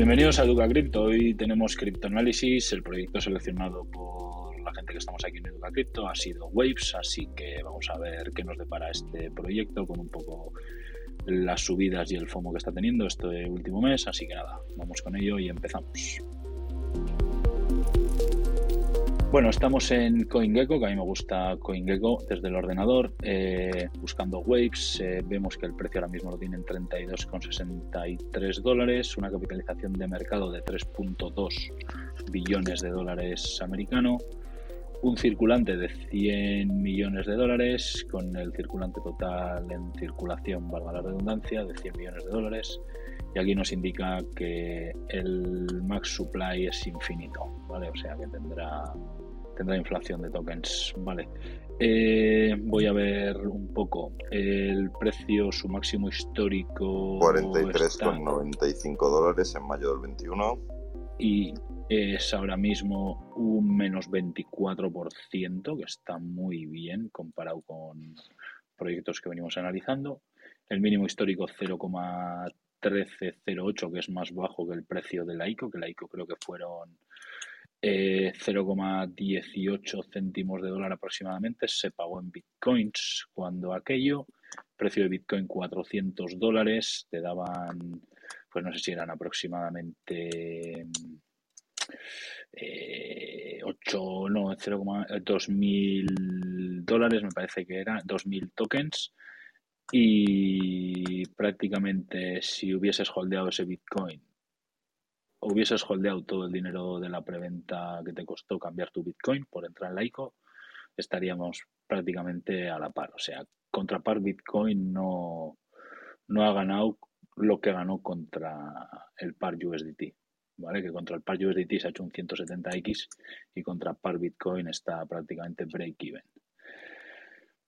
Bienvenidos a Educa Crypto. Hoy tenemos criptoanálisis. El proyecto seleccionado por la gente que estamos aquí en Educa Crypto ha sido Waves, así que vamos a ver qué nos depara este proyecto con un poco las subidas y el FOMO que está teniendo este último mes. Así que nada, vamos con ello y empezamos. Bueno, estamos en CoinGecko, que a mí me gusta CoinGecko desde el ordenador, eh, buscando Waves. Eh, vemos que el precio ahora mismo lo tiene en 32,63 dólares, una capitalización de mercado de 3.2 billones de dólares americano, un circulante de 100 millones de dólares, con el circulante total en circulación, valga la redundancia, de 100 millones de dólares. Y aquí nos indica que el max supply es infinito, ¿vale? O sea que tendrá tendrá inflación de tokens. Vale. Eh, voy a ver un poco el precio, su máximo histórico. 43,95 dólares en mayo del 21. Y es ahora mismo un menos 24%, que está muy bien comparado con proyectos que venimos analizando. El mínimo histórico 0,1308, que es más bajo que el precio de la ICO, que la ICO creo que fueron 0,18 eh, céntimos de dólar aproximadamente se pagó en bitcoins cuando aquello, precio de bitcoin 400 dólares, te daban, pues no sé si eran aproximadamente 8, eh, no, 2.000 dólares, me parece que era, 2.000 tokens. Y prácticamente si hubieses holdeado ese Bitcoin hubieses holdeado todo el dinero de la preventa que te costó cambiar tu Bitcoin por entrar en la ICO, estaríamos prácticamente a la par. O sea, contra par Bitcoin no, no ha ganado lo que ganó contra el par USDT. ¿Vale? Que contra el par USDT se ha hecho un 170x y contra par Bitcoin está prácticamente break-even.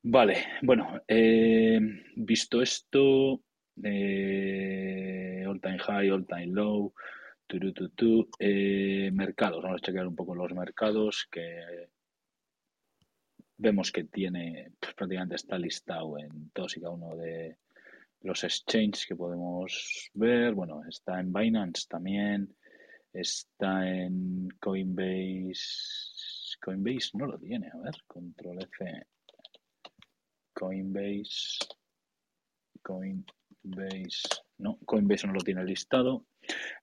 Vale, bueno, eh, visto esto, eh, all time high, all time low, eh, mercados, vamos a chequear un poco los mercados que vemos que tiene, pues, prácticamente está listado en todos y cada uno de los exchanges que podemos ver. Bueno, está en Binance también, está en Coinbase. Coinbase no lo tiene, a ver, control F. Coinbase. Coinbase. No, Coinbase no lo tiene listado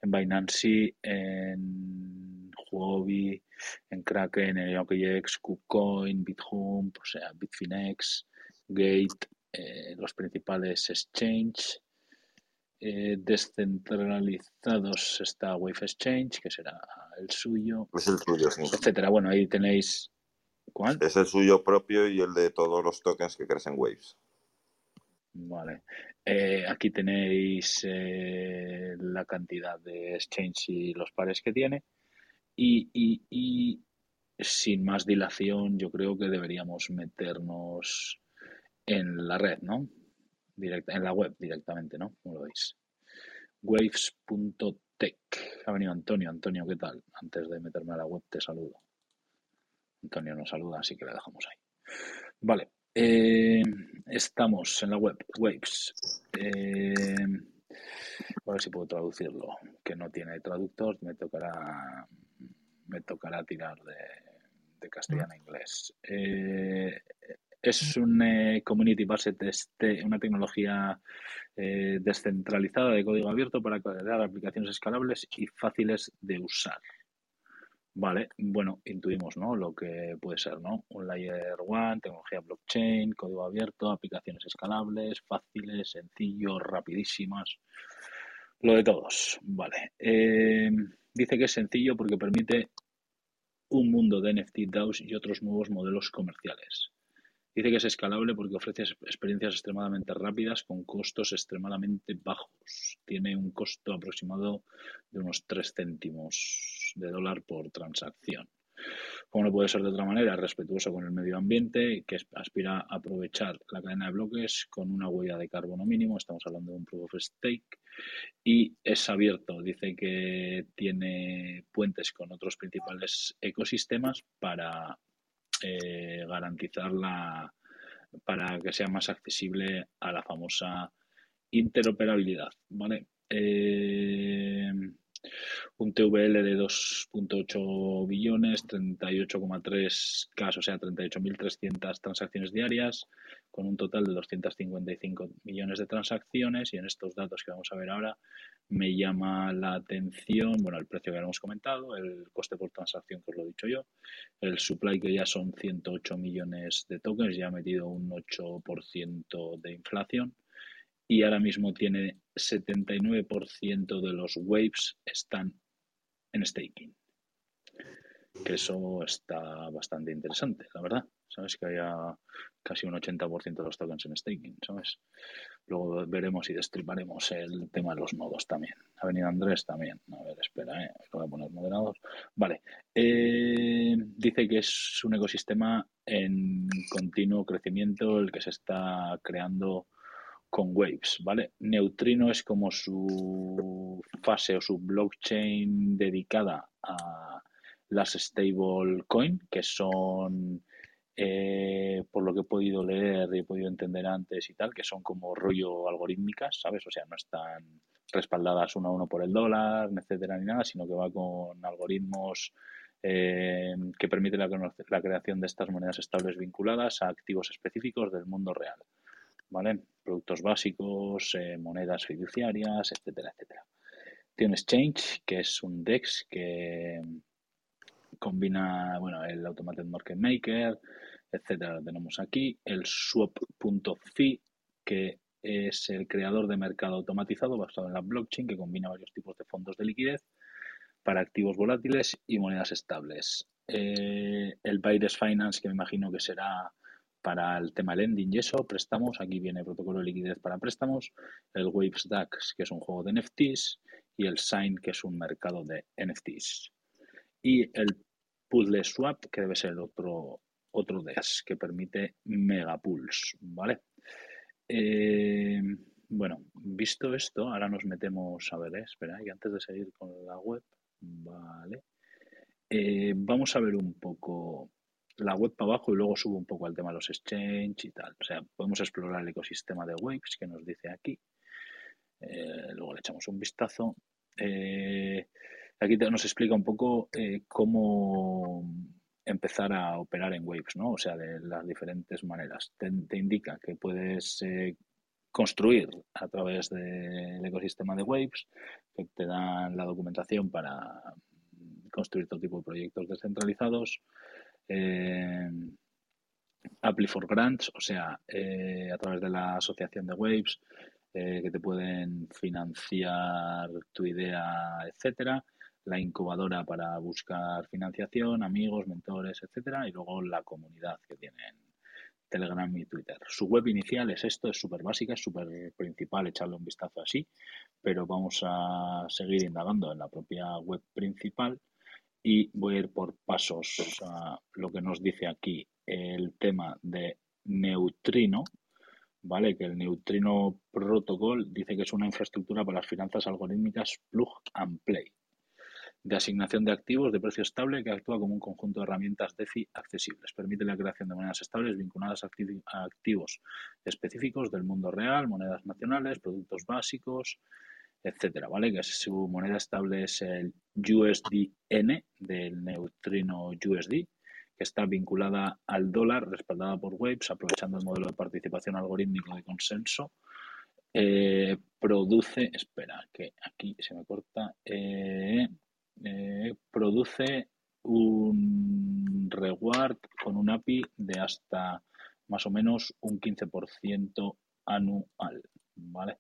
en Binance, en Huobi, en Kraken, en OKX, KuCoin, BitHub, o sea, Bitfinex, Gate, eh, los principales exchanges. Eh, descentralizados está Wave Exchange, que será el suyo. Es el suyo, sí. Etcétera. Bueno, ahí tenéis. Es el suyo propio y el de todos los tokens que crecen Waves. Vale. Eh, aquí tenéis eh, la cantidad de exchange y los pares que tiene. Y, sin más dilación, yo creo que deberíamos meternos en la red, ¿no? Directa, en la web directamente, ¿no? Como lo veis. Waves.tech. Ha venido Antonio. Antonio, ¿qué tal? Antes de meterme a la web, te saludo. Antonio nos saluda, así que le dejamos ahí. Vale. Eh, estamos en la web, Waves. Eh, a ver si puedo traducirlo, que no tiene traductor, me tocará, me tocará tirar de, castellano a inglés. Eh, es un community based este, una tecnología descentralizada de código abierto para crear aplicaciones escalables y fáciles de usar. Vale, bueno, intuimos, ¿no? Lo que puede ser, ¿no? Un layer one, tecnología blockchain, código abierto, aplicaciones escalables, fáciles, sencillos, rapidísimas. Lo de todos, vale. Eh, dice que es sencillo porque permite un mundo de NFT DAOs y otros nuevos modelos comerciales. Dice que es escalable porque ofrece experiencias extremadamente rápidas con costos extremadamente bajos. Tiene un costo aproximado de unos 3 céntimos de dólar por transacción. Como no puede ser de otra manera, respetuoso con el medio ambiente, que aspira a aprovechar la cadena de bloques con una huella de carbono mínimo, estamos hablando de un proof of stake, y es abierto, dice que tiene puentes con otros principales ecosistemas para eh, garantizarla para que sea más accesible a la famosa interoperabilidad. ¿vale? Eh, Un TVL de 2.8 billones, 38,3 casos, o sea, 38.300 transacciones diarias, con un total de 255 millones de transacciones. Y en estos datos que vamos a ver ahora, me llama la atención, bueno, el precio que hemos comentado, el coste por transacción, que os lo he dicho yo, el supply, que ya son 108 millones de tokens, ya ha metido un 8% de inflación y ahora mismo tiene 79% de los waves están en staking. Que eso está bastante interesante, la verdad. ¿Sabes? Que haya casi un 80% de los tokens en staking, ¿sabes? Luego veremos y destriparemos el tema de los nodos también. Ha venido Andrés también. A ver, espera, ¿eh? voy a poner moderador. Vale. Eh, dice que es un ecosistema en continuo crecimiento el que se está creando con Waves, ¿vale? Neutrino es como su fase o su blockchain dedicada a las stablecoin, que son, eh, por lo que he podido leer y he podido entender antes y tal, que son como rollo algorítmicas, ¿sabes? O sea, no están respaldadas uno a uno por el dólar, etcétera, ni nada, sino que va con algoritmos eh, que permiten la creación de estas monedas estables vinculadas a activos específicos del mundo real. ¿Vale? Productos básicos, eh, monedas fiduciarias, etcétera, etcétera. Tiene Exchange, que es un DEX que combina, bueno, el Automated Market Maker, etcétera, lo tenemos aquí. El Swap.fi, que es el creador de mercado automatizado basado en la blockchain que combina varios tipos de fondos de liquidez para activos volátiles y monedas estables. Eh, el Baides Finance, que me imagino que será para el tema lending y eso, préstamos, aquí viene protocolo de liquidez para préstamos, el Waves DAX, que es un juego de NFTs, y el Sign, que es un mercado de NFTs. Y el Puzzle Swap, que debe ser otro, otro DEX, que permite megapools, ¿vale? Eh, bueno, visto esto, ahora nos metemos, a ver, eh, espera, y antes de seguir con la web, vale, eh, vamos a ver un poco la web para abajo y luego subo un poco al tema de los exchange y tal. O sea, podemos explorar el ecosistema de Waves que nos dice aquí. Eh, luego le echamos un vistazo. Eh, aquí nos explica un poco eh, cómo empezar a operar en Waves, ¿no? O sea, de las diferentes maneras. Te, indica que puedes construir a través del ecosistema de Waves, que te dan la documentación para construir todo tipo de proyectos descentralizados eh, Apply for Grants, o sea, eh, a través de la asociación de Waves, eh, que te pueden financiar tu idea, etcétera, la incubadora para buscar financiación, amigos, mentores, etcétera, y luego la comunidad que tienen Telegram y Twitter. Su web inicial es esto, es súper básica, es súper principal, echarle un vistazo así, pero vamos a seguir indagando en la propia web principal y voy a ir por pasos a lo que nos dice aquí el tema de neutrino, ¿vale? Que el neutrino protocol dice que es una infraestructura para las finanzas algorítmicas plug and play de asignación de activos de precio estable que actúa como un conjunto de herramientas DeFi accesibles. Permite la creación de monedas estables vinculadas a activos específicos del mundo real, monedas nacionales, productos básicos, etcétera, ¿vale? Que su moneda estable es el USDN del neutrino USD, que está vinculada al dólar, respaldada por Waves, aprovechando el modelo de participación algorítmico de consenso. Eh, produce, espera, que aquí se me corta, eh, eh, produce un reward con un API de hasta más o menos un 15% anual, ¿vale?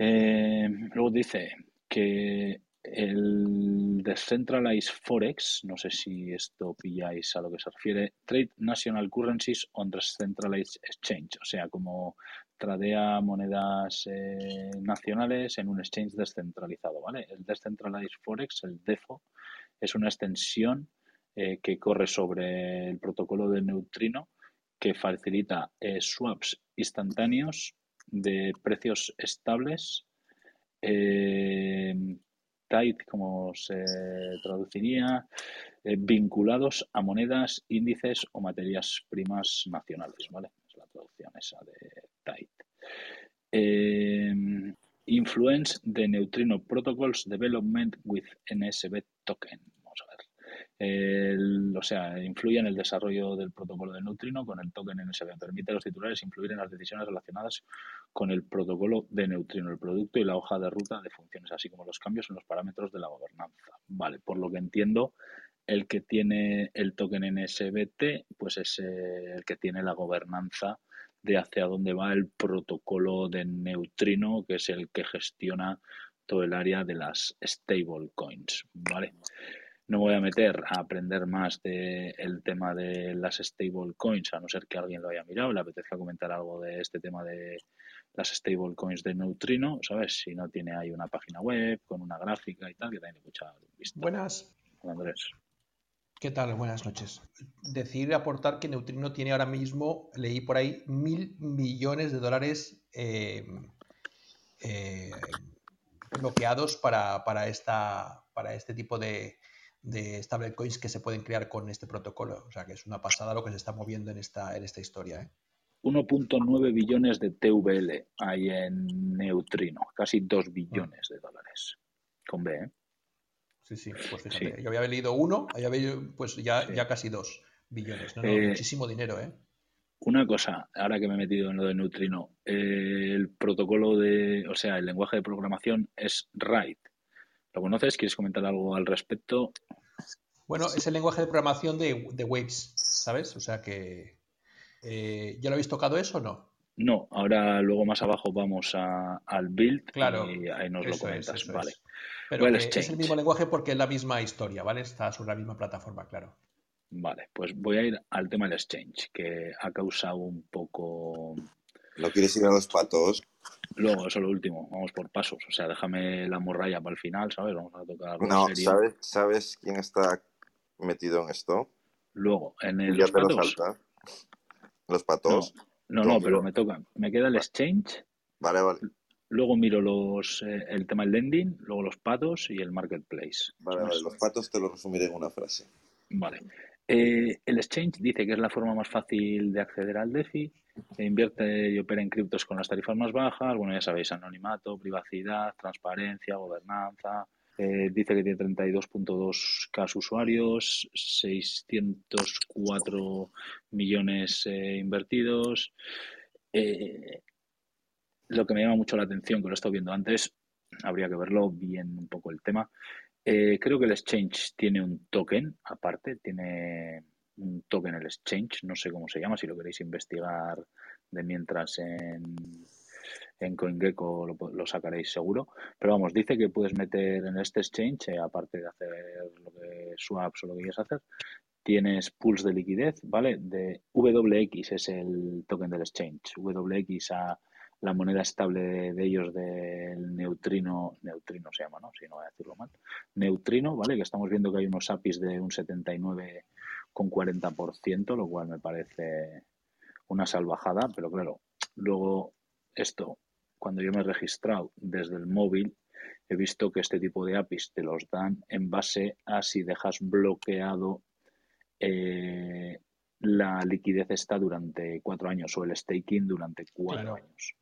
Eh, luego dice que el Decentralized Forex, no sé si esto pilláis a lo que se refiere, Trade National Currencies on Decentralized Exchange, o sea, como tradea monedas eh, nacionales en un exchange descentralizado, ¿vale? El Decentralized Forex, el DEFO, es una extensión eh, que corre sobre el protocolo de neutrino que facilita swaps instantáneos de precios estables, eh, tight, como se traduciría, eh, vinculados a monedas, índices o materias primas nacionales, ¿vale? Es la traducción esa de tight. Eh, Influence the Neutrino Protocols Development with NSB Token. Ver. o sea, influye en el desarrollo del protocolo de neutrino con el token NSB. Permite a los titulares influir en las decisiones relacionadas con el protocolo de neutrino, el producto y la hoja de ruta de funciones, así como los cambios en los parámetros de la gobernanza. Vale, por lo que entiendo, el que tiene el token NSBT, pues es eh, el que tiene la gobernanza de hacia dónde va el protocolo de neutrino, que es el que gestiona todo el área de las stablecoins, ¿vale? No voy a meter a aprender más del tema de las stablecoins, a no ser que alguien lo haya mirado, le apetezca comentar algo de este tema de las stablecoins de neutrino, ¿sabes? Si no tiene ahí una página web con una gráfica y tal, que también escuchado. Buenas. Andrés. ¿Qué tal? Buenas noches. Decir aportar que Neutrino tiene ahora mismo, leí por ahí, mil millones de dólares eh, eh, bloqueados para, esta, para este tipo de, de stablecoins que se pueden crear con este protocolo. O sea que es una pasada lo que se está moviendo en esta, en esta historia. 1.9 ¿eh? billones de TVL hay en Neutrino, casi 2 billones de dólares. Con B, ¿eh? Sí, sí, pues fíjate, yo había leído uno, había pues ya, ya casi dos billones. Eh, muchísimo dinero, ¿eh? Una cosa, ahora que me he metido en lo de Neutrino, eh, el protocolo de, o sea, el lenguaje de programación es RAID. ¿Lo conoces? ¿Quieres comentar algo al respecto? Bueno, es el lenguaje de programación de, de Waves, ¿sabes? O sea que. Eh, ¿Ya lo habéis tocado eso o no? No, ahora luego más abajo vamos al build claro, y ahí nos lo comentas. vale. Pero es el mismo lenguaje porque es la misma historia, ¿vale? Está sobre la misma plataforma, claro. Vale, pues voy a ir al tema del exchange, que ha causado un poco... ¿No quieres ir a los patos? Luego, eso es lo último, vamos por pasos. O sea, déjame la morralla para el final, ¿sabes? Vamos a tocar. No, ¿sabes, ¿sabes quién está metido en esto? Luego, en el. Ya los patos. ¿Los patos? No, no, pero me toca. Me queda el exchange. Vale, vale. Luego miro los, eh, el tema del lending, luego los patos y el marketplace. Vale, vale, los patos te lo resumiré en una frase. Vale. Eh, el exchange dice que es la forma más fácil de acceder al DeFi, invierte y opera en criptos con las tarifas más bajas, bueno, ya sabéis, anonimato, privacidad, transparencia, gobernanza. Eh, dice que tiene 32.2k usuarios, 604 millones invertidos. Eh, lo que me llama mucho la atención, que lo he estado viendo antes, habría que verlo bien un poco el tema. Eh, creo que el exchange tiene un token aparte, tiene un token el exchange, no sé cómo se llama, si lo queréis investigar de mientras en, en CoinGecko lo, sacaréis seguro. Pero vamos, dice que puedes meter en este exchange, eh, aparte de hacer lo que swaps o lo que quieras hacer, tienes pools de liquidez, ¿vale? De WX es el token del exchange. WX a la moneda estable de, ellos del neutrino, neutrino se llama, ¿no? Si no voy a decirlo mal, neutrino, ¿vale? Que estamos viendo que hay unos APIs de un 79,40%, lo cual me parece una salvajada, pero claro, luego esto, cuando yo me he registrado desde el móvil, he visto que este tipo de APIs te los dan en base a si dejas bloqueado eh, la liquidez está durante cuatro años o el staking durante cuatro años.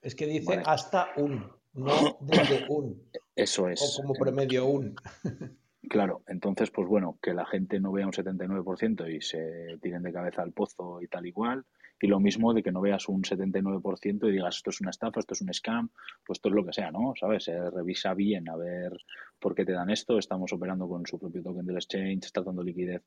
Es que dice hasta un, no desde un. Eso es. O como promedio un. Claro, entonces, pues bueno, que la gente no vea un 79% y se tiren de cabeza al pozo y tal igual. Y lo mismo de que no veas un 79% y digas esto es una estafa, esto es un scam, pues esto es lo que sea, ¿no? ¿Sabes? Revisa bien a ver por qué te dan esto. Estamos operando con su propio token del exchange, está dando liquidez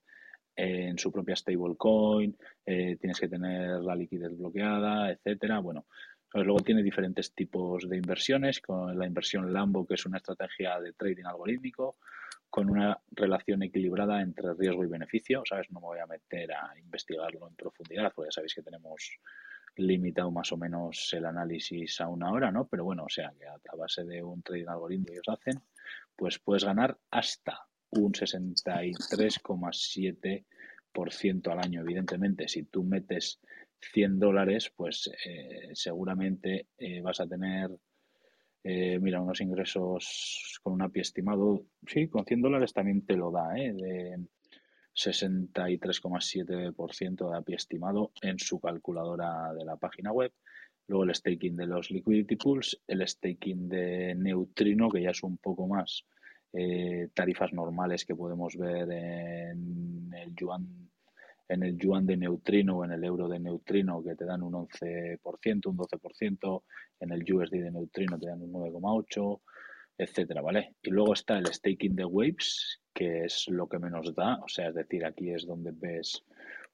en su propia stablecoin, eh, tienes que tener la liquidez bloqueada, etcétera. Bueno, Luego tiene diferentes tipos de inversiones, con la inversión Lambo, que es una estrategia de trading algorítmico, con una relación equilibrada entre riesgo y beneficio. ¿Sabes? No me voy a meter a investigarlo en profundidad, porque ya sabéis que tenemos limitado más o menos el análisis a una hora, ¿no? Pero bueno, o sea, que a base de un trading algorítmico que ellos hacen, pues puedes ganar hasta un 63,7% al año. Evidentemente, si tú metes 100 dólares, pues eh, seguramente eh, vas a tener, eh, mira, unos ingresos con un API estimado, sí, con 100 dólares también te lo da, de 63,7% de API estimado en su calculadora de la página web. luego el staking de los liquidity pools, el staking de Neutrino, que ya es un poco más eh, tarifas normales que podemos ver en el yuan en el yuan de neutrino o en el euro de neutrino que te dan un 11%, un 12%, en el USD de neutrino te dan un 9,8%, etcétera, ¿vale? Y luego está el staking de Waves, que es lo que menos da, o sea, es decir, aquí es donde ves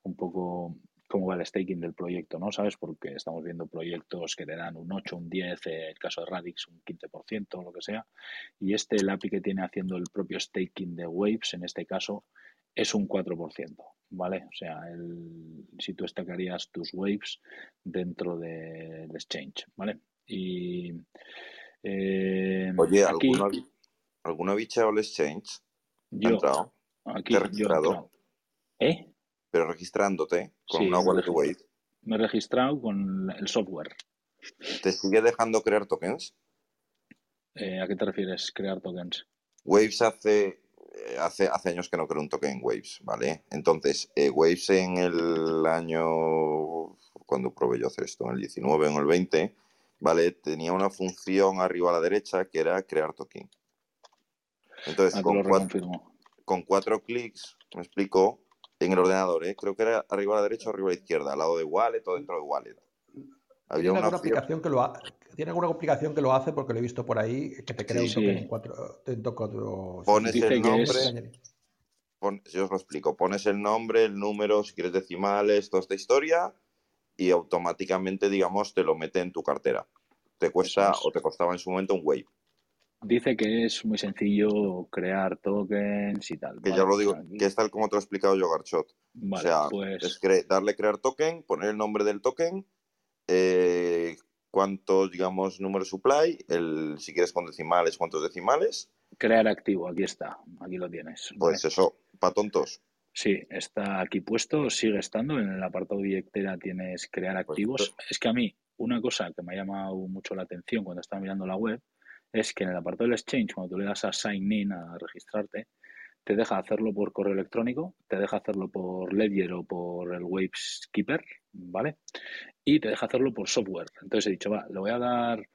un poco cómo va el staking del proyecto, ¿no? ¿Sabes? Porque estamos viendo proyectos que te dan un 8, un 10, el caso de Radix un 15% o lo que sea, y este, el API que tiene haciendo el propio staking de Waves, en este caso, es un 4%, ¿vale? O sea, el, si tú estacarías tus waves dentro del exchange, ¿vale? Y eh, Oye, aquí, ¿alguna, ¿alguna bicha o el exchange? yo, entrado? aquí, ¿Te has registrado? entrado. ¿Eh? Pero registrándote con Sí, una wallet. Wave, Me he registrado con el software. ¿te sigue dejando crear tokens? Eh, ¿A qué te refieres, crear tokens? Waves hace, hace, hace años que no creo un token en Waves, ¿vale? Entonces, eh, Waves en el año, cuando probé yo hacer esto, en el 19 o en el 20, ¿vale? Tenía una función arriba a la derecha que era crear token. Entonces, Ah, con cuatro, con cuatro clics, me explico, en el ordenador, ¿eh? Creo que era arriba a la derecha o arriba a la izquierda, al lado de Wallet o dentro de Wallet. Había ¿Tiene una opción, aplicación que lo ha- ¿Tiene alguna aplicación que lo hace? Porque lo he visto por ahí, que te crea Sí, un token sí. en cuatro, en to- cuatro pones Dice el nombre, es- pon- yo os lo explico, pones el nombre, el número, si quieres decimales, toda esta historia, y automáticamente, digamos, te lo mete en tu cartera. Te cuesta o te costaba en su momento un Wave. Dice que es muy sencillo crear tokens y tal. Que ¿vale? ya lo digo, Aquí- que es tal como te lo he explicado yo, Garchot. Vale, o sea, pues es cre- darle crear token, poner el nombre del token, eh, cuántos, digamos, número supply, el, si quieres con decimales, cuántos decimales, crear activo, aquí está, aquí lo tienes. ¿vale? pues eso, para tontos. Sí, está aquí puesto, sigue estando. En el apartado billetera tienes crear Pues activos. Es que a mí, una cosa que me ha llamado mucho la atención cuando estaba mirando la web es que en el apartado del exchange, cuando tú le das a sign in, a registrarte, te deja hacerlo por correo electrónico, te deja hacerlo por Ledger o por el Waves Keeper, ¿vale? Y te deja hacerlo por software. Entonces he dicho, va, le voy a dar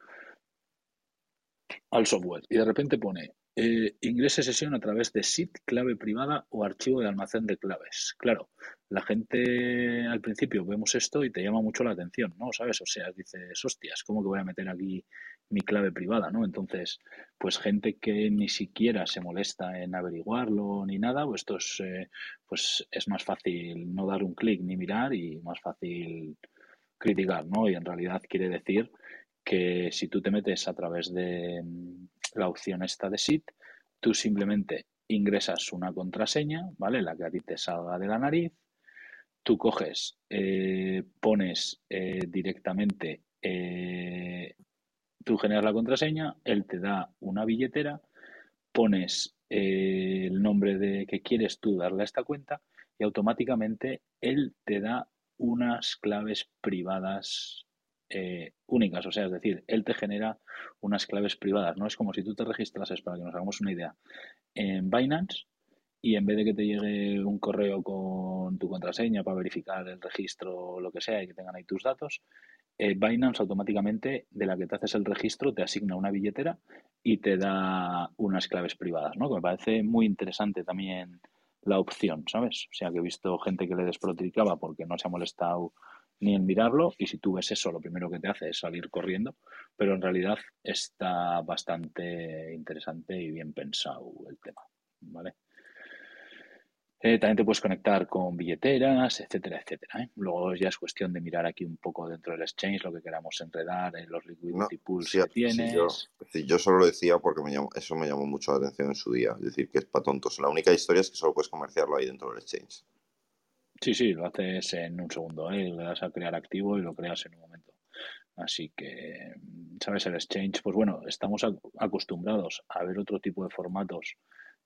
al software y de repente pone eh, ingrese sesión a través de SID, clave privada o archivo de almacén de claves. Claro, la gente al principio vemos esto y te llama mucho la atención, ¿no? ¿Sabes? O sea, dices, hostias, ¿cómo que voy a meter aquí mi clave privada, ¿no? Entonces, pues gente que ni siquiera se molesta en averiguarlo ni nada, pues esto es, eh, pues es más fácil no dar un clic ni mirar y más fácil criticar, ¿no? Y en realidad quiere decir que si tú te metes a través de la opción esta de SIT, tú simplemente ingresas una contraseña, ¿vale? La que a ti te salga de la nariz, tú coges, eh, pones eh, directamente, eh, tú generas la contraseña, él te da una billetera, pones el nombre de que quieres tú darle a esta cuenta y automáticamente él te da unas claves privadas eh, únicas, o sea, es decir, él te genera unas claves privadas, no es como si tú te registrases, para que nos hagamos una idea, en Binance y en vez de que te llegue un correo con tu contraseña para verificar el registro o lo que sea y que tengan ahí tus datos, eh, Binance automáticamente de la que te haces el registro te asigna una billetera y te da unas claves privadas, ¿no? Me parece muy interesante también la opción, ¿sabes? O sea, que he visto gente que le desprotricaba porque no se ha molestado ni en mirarlo y si tú ves eso lo primero que te hace es salir corriendo, pero en realidad está bastante interesante y bien pensado el tema, ¿vale? Eh, también te puedes conectar con billeteras, etcétera, etcétera. ¿eh? Luego ya es cuestión de mirar aquí un poco dentro del exchange lo que queramos enredar en los No, liquidity pools sí, que sí, tienes. yo, es decir, yo solo lo decía porque me llamó- eso me llamó mucho la atención en su día. Es decir, que es para tontos. La única historia es que solo puedes comerciarlo ahí dentro del exchange. Sí, sí, lo haces en un segundo, ¿eh? Le das a crear activo y lo creas en un momento. Así que, ¿sabes? El exchange, pues bueno, estamos ac- acostumbrados a ver otro tipo de formatos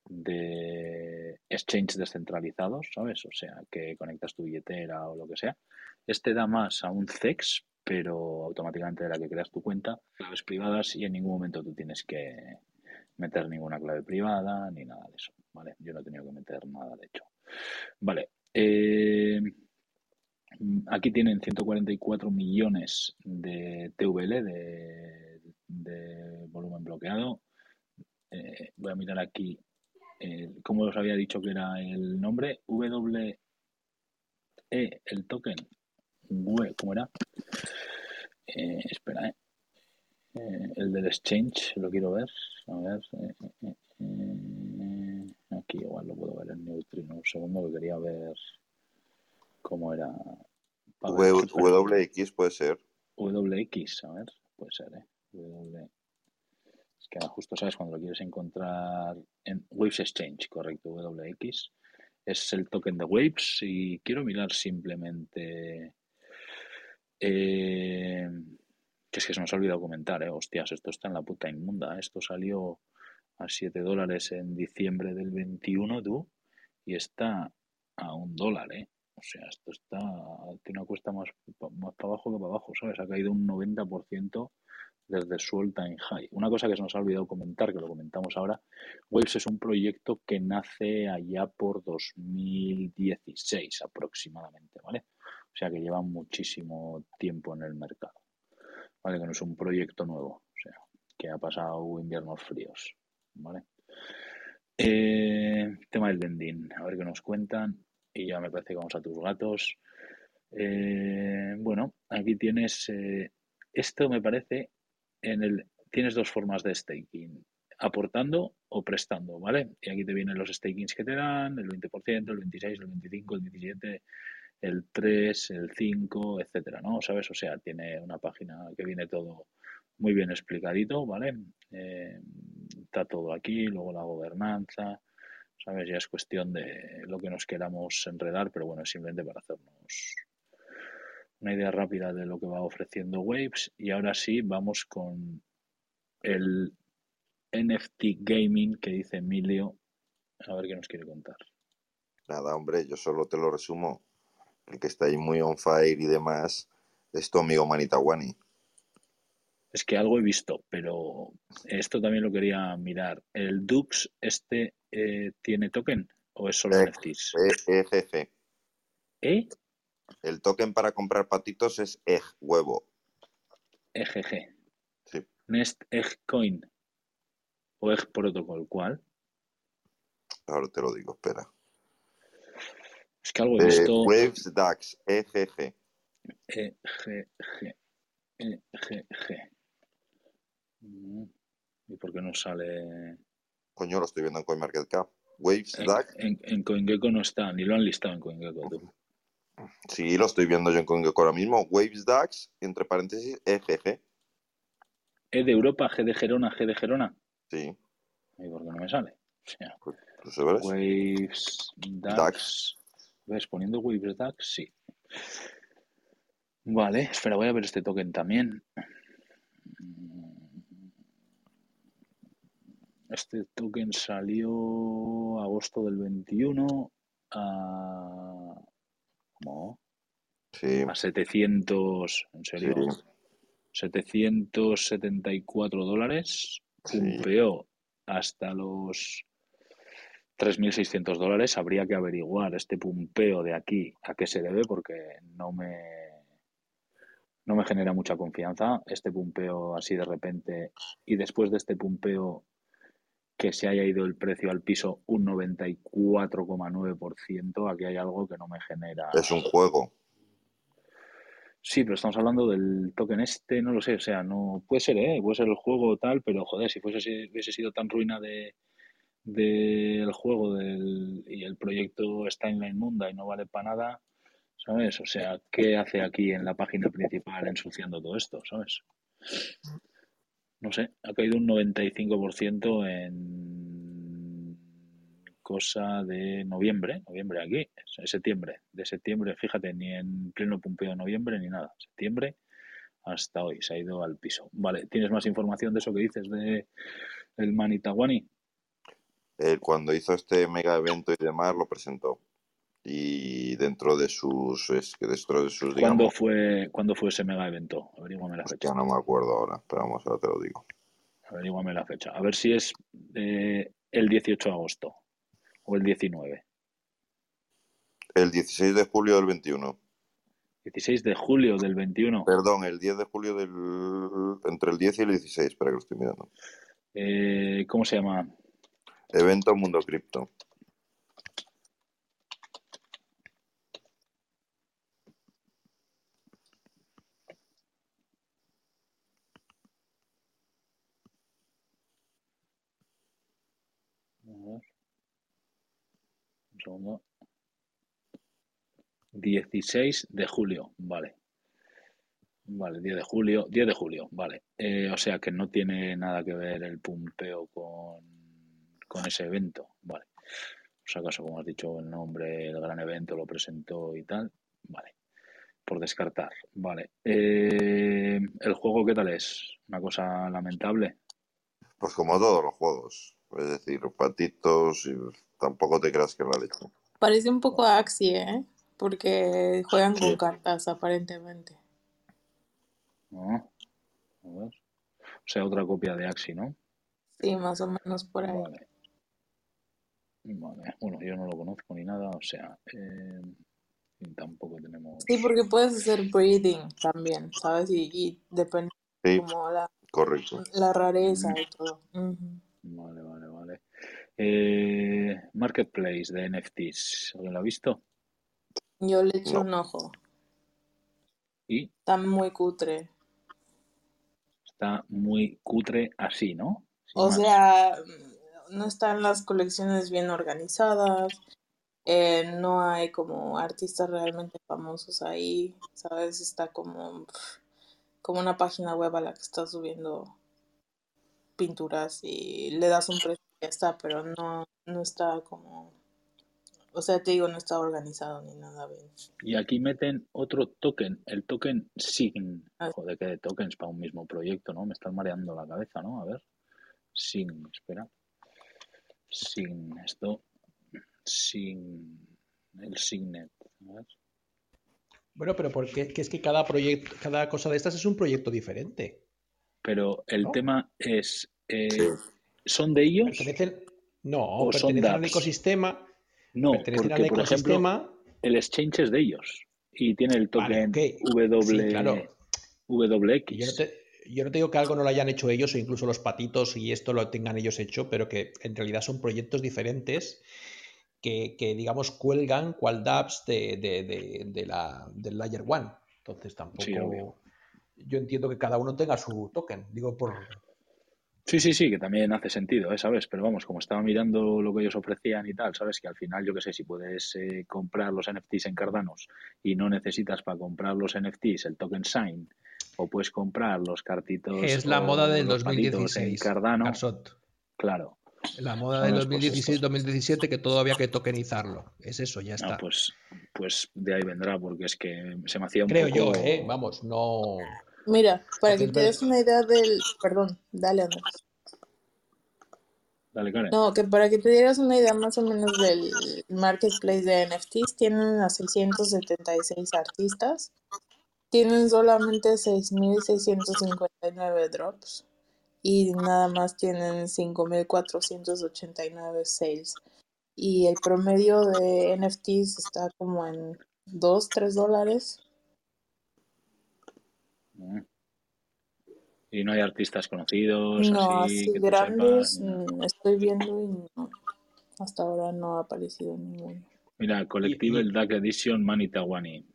de exchange descentralizados, ¿sabes? O sea, que conectas tu billetera o lo que sea. Este da más a un CEX, pero automáticamente de la que creas tu cuenta, claves privadas y en ningún momento tú tienes que meter ninguna clave privada ni nada de eso, ¿vale? Yo no he tenido que meter nada, de hecho. Vale. Eh, Aquí tienen 144 millones de TVL, de, volumen bloqueado. Eh, voy a mirar aquí, eh, ¿cómo os había dicho que era el nombre? WE, el token. WE, ¿cómo era? Eh, espera, el del exchange, lo quiero ver. A ver. Aquí igual lo puedo ver en Neutrino. Un segundo que quería ver cómo era. W-. WX puede ser. WX, a ver, puede ser, ¿eh? W. Es que ahora justo sabes cuando lo quieres encontrar en Waves Exchange, correcto, WX. Es el token de Waves y quiero mirar simplemente. eh, que es que se nos ha olvidado comentar, ¿eh? Hostias, esto está en la puta inmunda. ¿eh? Esto salió a 7 dólares en diciembre del 21, tú, y está a un dólar, ¿eh? O sea, esto está, tiene una cuesta más, más para abajo que para abajo, ¿sabes? Ha caído un 90% desde su all time high. Una cosa que se nos ha olvidado comentar, que lo comentamos ahora, Waves es un proyecto que nace allá por 2016 aproximadamente, ¿vale? O sea que lleva muchísimo tiempo en el mercado, ¿vale? Que no es un proyecto nuevo, o sea, que ha pasado inviernos fríos, ¿vale? Eh, tema del lending, a ver qué nos cuentan. Y ya me parece que vamos a tus gatos. Eh, bueno, aquí tienes. eh, esto me parece. En el, tienes dos formas de staking: aportando o prestando, ¿vale? Y aquí te vienen los stakings que te dan: el 20%, el 26, el 25, el 17, el 3, el 5, etcétera, ¿no? ¿Sabes? O sea, tiene una página que viene todo muy bien explicadito, ¿vale? Eh, está todo aquí, luego la gobernanza, ¿sabes? Ya es cuestión de lo que nos queramos enredar, pero bueno, simplemente para hacernos una idea rápida de lo que va ofreciendo Waves. Y ahora sí, vamos con el NFT Gaming que dice Emilio. A ver qué nos quiere contar. Nada, hombre, yo solo te lo resumo. El que está ahí muy on fire y demás es tu amigo Manitawani. Es que algo he visto, pero esto también lo quería mirar. ¿El Dux este eh, tiene token o es solo Eh, NFTs? E- EGG. ¿E? El token para comprar patitos es EG, huevo. EGG. Sí. Nest Egg Coin o Egg Protocol, ¿cuál? Ahora te lo digo, espera. Es que algo he Eh, visto. Waves DAX, EGG. EGG. EGG. ¿Y por qué no sale? Coño, lo estoy viendo en CoinMarketCap. Waves En, DAX. en, en CoinGecko no está, ni lo han listado en CoinGecko. tú. Sí, lo estoy viendo yo en CoinGecko ahora mismo. Waves DAX, entre paréntesis, EGG. ¿E de Europa, G de Gerona, G de Gerona? Sí, ¿Y por qué no me sale? Pues ves. Waves DAX. DAX. ¿Ves? Poniendo Waves DAX, sí. Vale, espera, voy a ver este token también. Este token salió agosto del 21 a... ¿Cómo? Sí, A 700, en serio, sí, 774 dólares. sí. Pumpeó hasta los 3.600 dólares. Habría que averiguar este pumpeo de aquí a qué se debe porque no me, no me genera mucha confianza este pumpeo así de repente y después de este pumpeo que se haya ido el precio al piso un 94,9%, aquí hay algo que no me genera. Es un juego. Sí, pero estamos hablando del token este, no lo sé, o sea, no puede ser, ¿eh? Puede ser el juego o tal, pero joder, si fuese si hubiese sido tan ruina de del juego del, y el proyecto está en la inmunda y no vale para nada, ¿sabes? O sea, ¿qué hace aquí en la página principal ensuciando todo esto, ¿sabes? No sé, ha caído un 95% en cosa de noviembre, noviembre aquí, septiembre, de septiembre, fíjate, ni en pleno pumpeo de noviembre ni nada, septiembre hasta hoy se ha ido al piso. Vale, ¿tienes más información de eso que dices de el Manitawani? Él cuando hizo este mega evento y demás lo presentó. Y dentro de sus, es que dentro de sus, ¿Cuándo digamos, fue, ¿Cuándo fue ese mega evento? Averíguame la fecha. ya no me acuerdo ahora, pero vamos, ahora te lo digo. Averíguame la fecha. A ver si es eh, el 18 de agosto o el 19. El 16 de julio del 21. 16 de julio del 21. Perdón, el 10 de julio del... Entre el 10 y el 16, espera que lo estoy mirando. Eh, ¿Cómo se llama? Evento Mundo Cripto. A ver. Un segundo. 16 de julio, vale. Vale, 10 de julio, 10 de julio, vale. Eh, o sea que no tiene nada que ver el pumpeo con, con ese evento, vale. O sea, acaso, como has dicho, el nombre, el gran evento lo presentó y tal, vale. Por descartar, vale. Eh, ¿El juego qué tal es? ¿Una cosa lamentable? Pues como todos los juegos. Es decir, patitos y tampoco te creas que la leche. Parece un poco Axie, ¿eh? Porque juegan con cartas, aparentemente. ¿No? A ver. O sea, otra copia de Axi, ¿no? Sí, más o menos por ahí. Vale. Vale. Bueno, yo no lo conozco ni nada, o sea, eh, tampoco tenemos. Sí, porque puedes hacer breeding también, ¿sabes? Y, y depende Sí, como la, correcto. la rareza y todo. Vale, vale. Eh, Marketplace de NFTs, ¿alguien lo ha visto? Yo le eché No. un ojo. Y Está muy cutre. está muy cutre así, ¿no? Sin O más. sea, no están las colecciones bien organizadas. eh, no hay como artistas realmente famosos ahí, ¿sabes? Está como, como una página web a la que estás subiendo pinturas y le das un precio ya está, pero no, no está como, o sea, te digo, no está organizado ni nada bien. Y aquí meten otro token, el token SIGN. Ah. Joder, que de tokens para un mismo proyecto, ¿no? Me están mareando la cabeza, ¿no? A ver. SIGN, espera. SIGN, esto. SIGN. El SIGNET. A ver. Bueno, pero porque que es que cada proyecto, cada cosa de estas es un proyecto diferente. Pero el ¿No? tema es. eh. ¿Son de ellos? Pertenecen, no, ¿O son pertenecen al ecosistema, No, pertenecen al porque, por ejemplo, ecosistema. el exchange es de ellos. Y tiene el Vale, token ok. W, Sí, claro. WX. Yo no, te, yo no te digo que algo no lo hayan hecho ellos o incluso los patitos y esto lo tengan ellos hecho, pero que en realidad son proyectos diferentes que, que, digamos, cuelgan cual dApps de, de, de, de la, del Layer One. Entonces tampoco... Sí, yo entiendo que cada uno tenga su token. Digo, por... Sí, sí, sí, que también hace sentido, ¿eh? ¿sabes? Pero vamos, como estaba mirando lo que ellos ofrecían y tal, ¿sabes? Que al final, yo qué sé, si puedes eh, comprar los NFTs en Cardanos y no necesitas para comprar los NFTs el token sign, o puedes comprar los cartitos Es la moda del los patitos en 2016, Cardano, claro. La moda del los pues 2016-2017 que todo había que tokenizarlo. Es eso, ya está. pues, pues de ahí vendrá, porque es que se me hacía un Creo poco... yo, ¿eh? Vamos, no... Mira, para que te des una idea del, perdón, dale Andrés. Dale, Karen. No, que para que te dieras una idea más o menos del marketplace de NFTs, tienen a 676 artistas, tienen solamente 6.659 drops y nada más tienen 5.489 sales. Y el promedio de NFTs está como en 2, 3 dólares. Y no hay artistas conocidos, No, así, que grandes, sepas, mm, estoy viendo y no, hasta ahora no ha aparecido ninguno. Mira, Collectible y- Dark Edition Manitawani.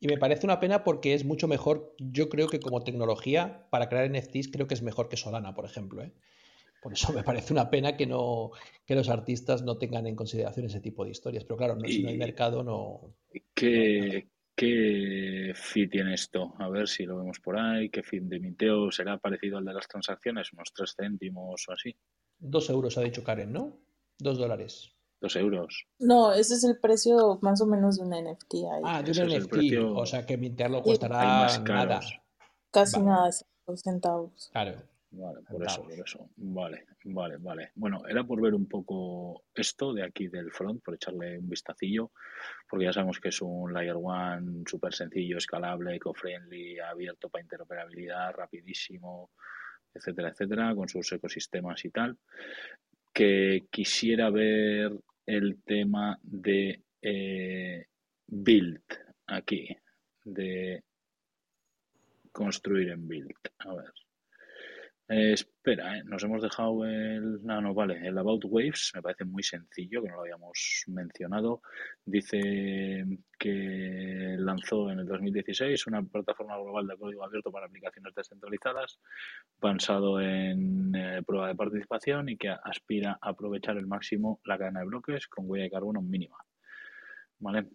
Y me parece una pena porque es mucho mejor, yo creo que como tecnología para crear NFTs creo que es mejor que Solana, por ejemplo. ¿eh? Por eso me parece una pena que no que los artistas no tengan en consideración ese tipo de historias. Pero claro, no, si no hay Y- mercado, no. ¿Qué, qué fee tiene esto? A ver si lo vemos por ahí. ¿Qué fee de minteo será parecido al de las transacciones? ¿Unos 3 céntimos o así? Dos euros ha dicho Karen, ¿no? Dos dólares. ¿2 euros? No, ese es el precio más o menos de un NFT ahí. Ah, de un NFT. precio- O sea que mintearlo costará más nada. Casi vale. nada, 5 centavos. Claro. Vale, por eso, por eso. Vale, vale, vale. Bueno, era por ver un poco esto de aquí del front, por echarle un vistacillo, porque ya sabemos que es un Layer One súper sencillo, escalable, eco-friendly, abierto para interoperabilidad, rapidísimo, etcétera, etcétera, con sus ecosistemas y tal. Que quisiera ver el tema de eh, build, aquí de construir en build. A ver. Eh, espera, ¿eh? nos hemos dejado el. No, no, vale. El About Waves me parece muy sencillo, que no lo habíamos mencionado. Dice que lanzó en el 2016 una plataforma global de código abierto para aplicaciones descentralizadas, basado en eh, prueba de participación y que aspira a aprovechar el máximo la cadena de bloques con huella de carbono mínima. ¿Vale?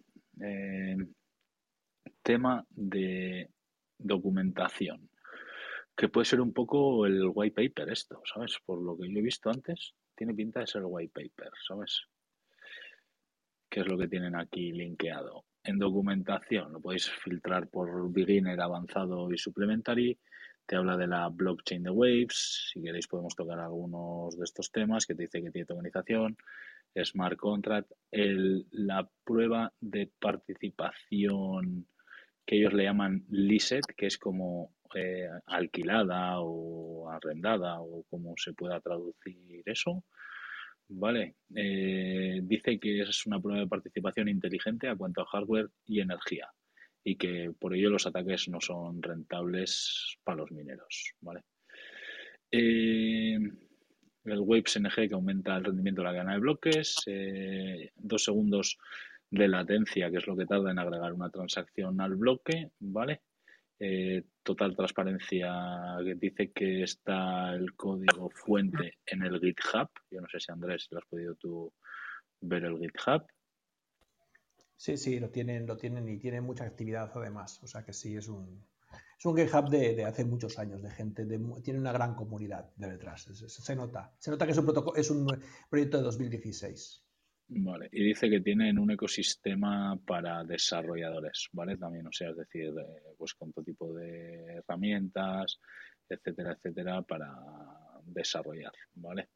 tema de documentación que puede ser un poco el white paper esto, ¿sabes? Por lo que yo he visto antes, tiene pinta de ser white paper, ¿sabes? ¿Qué es lo que tienen aquí linkeado? En documentación, lo podéis filtrar por beginner, avanzado y supplementary. Te habla de la blockchain de Waves. Si queréis podemos tocar algunos de estos temas que te dice que tiene tokenización, smart contract, la prueba de participación que ellos le llaman leased, que es como eh, alquilada o arrendada o como se pueda traducir eso. Vale, eh, dice que es una prueba de participación inteligente a cuanto a hardware y energía y que por ello los ataques no son rentables para los mineros. Vale. Eh, el Waves NG que aumenta el rendimiento de la cadena de bloques, dos segundos de latencia, que es lo que tarda en agregar una transacción al bloque, ¿vale? Eh, total transparencia que dice que está el código fuente en el GitHub. Yo no sé si Andrés, lo has podido tú ver el GitHub. Sí, sí, lo tienen, lo tienen y tienen mucha actividad además. O sea que sí, es un, es un GitHub de, hace muchos años, de gente, tiene una gran comunidad de detrás. Se, se, nota. Se nota que es un, protocolo, es un proyecto de 2016. Vale, y dice que tienen un ecosistema para desarrolladores, ¿vale? También, o sea, es decir, eh, pues con todo tipo de herramientas, etcétera, etcétera, para desarrollar, ¿vale?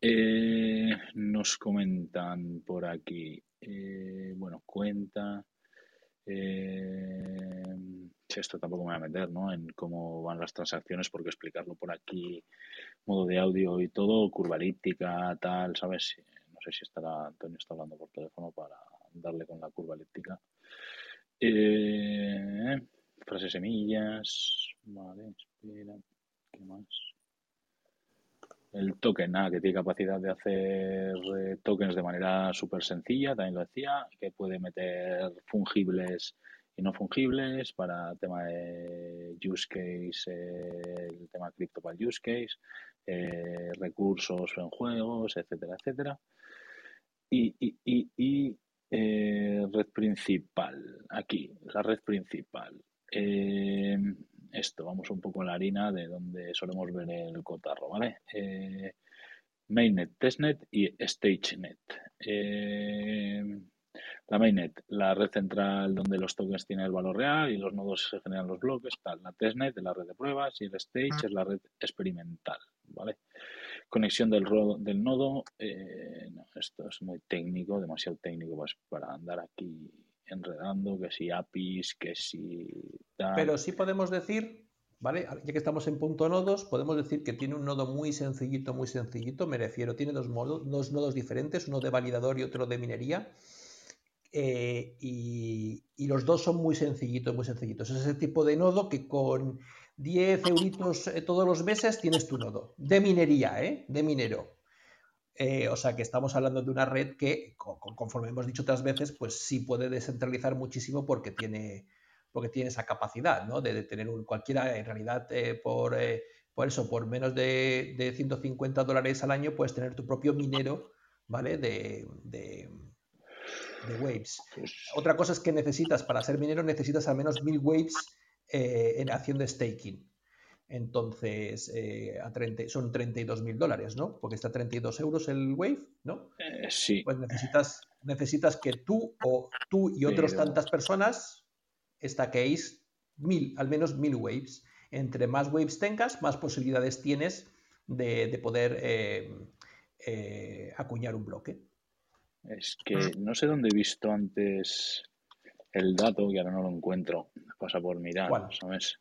Eh, nos comentan por aquí, eh, bueno, cuenta, esto tampoco me voy a meter, ¿no? En cómo van las transacciones, porque explicarlo por aquí, modo de audio y todo, curva elíptica, tal, ¿sabes? No sé si estará Antonio está hablando por teléfono para darle con la curva elíptica. Eh, frase semillas, vale, espera, ¿qué más? El token, nada, que tiene capacidad de hacer eh, tokens de manera súper sencilla, también lo decía, que puede meter fungibles y no fungibles para tema de use case, eh, el tema cripto para use case, eh, recursos en juegos, etcétera, etcétera. Y, y, y, eh, red principal, aquí, la red principal. Eh, esto, vamos un poco a la harina de donde solemos ver el cotarro, ¿vale? Mainnet, testnet y StageNet. la mainnet, la red central donde los tokens tienen el valor real y los nodos se generan los bloques, tal. La testnet es la red de pruebas y el stage es la red experimental, ¿vale? Conexión del, del nodo, eh, esto es muy técnico, demasiado técnico pues, para andar aquí enredando, que si APIs, que si Pero sí podemos decir, ¿vale? Ya que estamos en punto nodos, podemos decir que tiene un nodo muy sencillito, muy sencillito, me refiero, tiene dos, modos, dos nodos diferentes, uno de validador y otro de minería. Eh, y, y, los dos son muy sencillitos, muy sencillitos. Es ese tipo de nodo que con 10 euritos eh, todos los meses tienes tu nodo. De minería, ¿eh? De minero. Eh, o sea que estamos hablando de una red que, conforme hemos dicho otras veces, pues sí puede descentralizar muchísimo porque tiene, porque tiene esa capacidad, ¿no? De, tener un, cualquiera, en realidad, por, por eso, por menos de, de, 150 dólares al año, puedes tener tu propio minero, ¿vale? De, de, waves. Pues Otra cosa es que necesitas, para ser minero, necesitas al menos mil waves eh, en acción de staking. Entonces, eh, a 30, son 32 mil dólares, ¿no? Porque está a 32 euros el Wave, ¿no? Eh, sí. Pues necesitas, necesitas que tú o tú y otras tantas personas estaquéis mil, al menos mil Waves. Entre más Waves tengas, más posibilidades tienes de, poder acuñar un bloque. Es que no sé dónde he visto antes el dato, que ahora no lo encuentro, pasa por mirar, ¿Cuál? ¿sabes?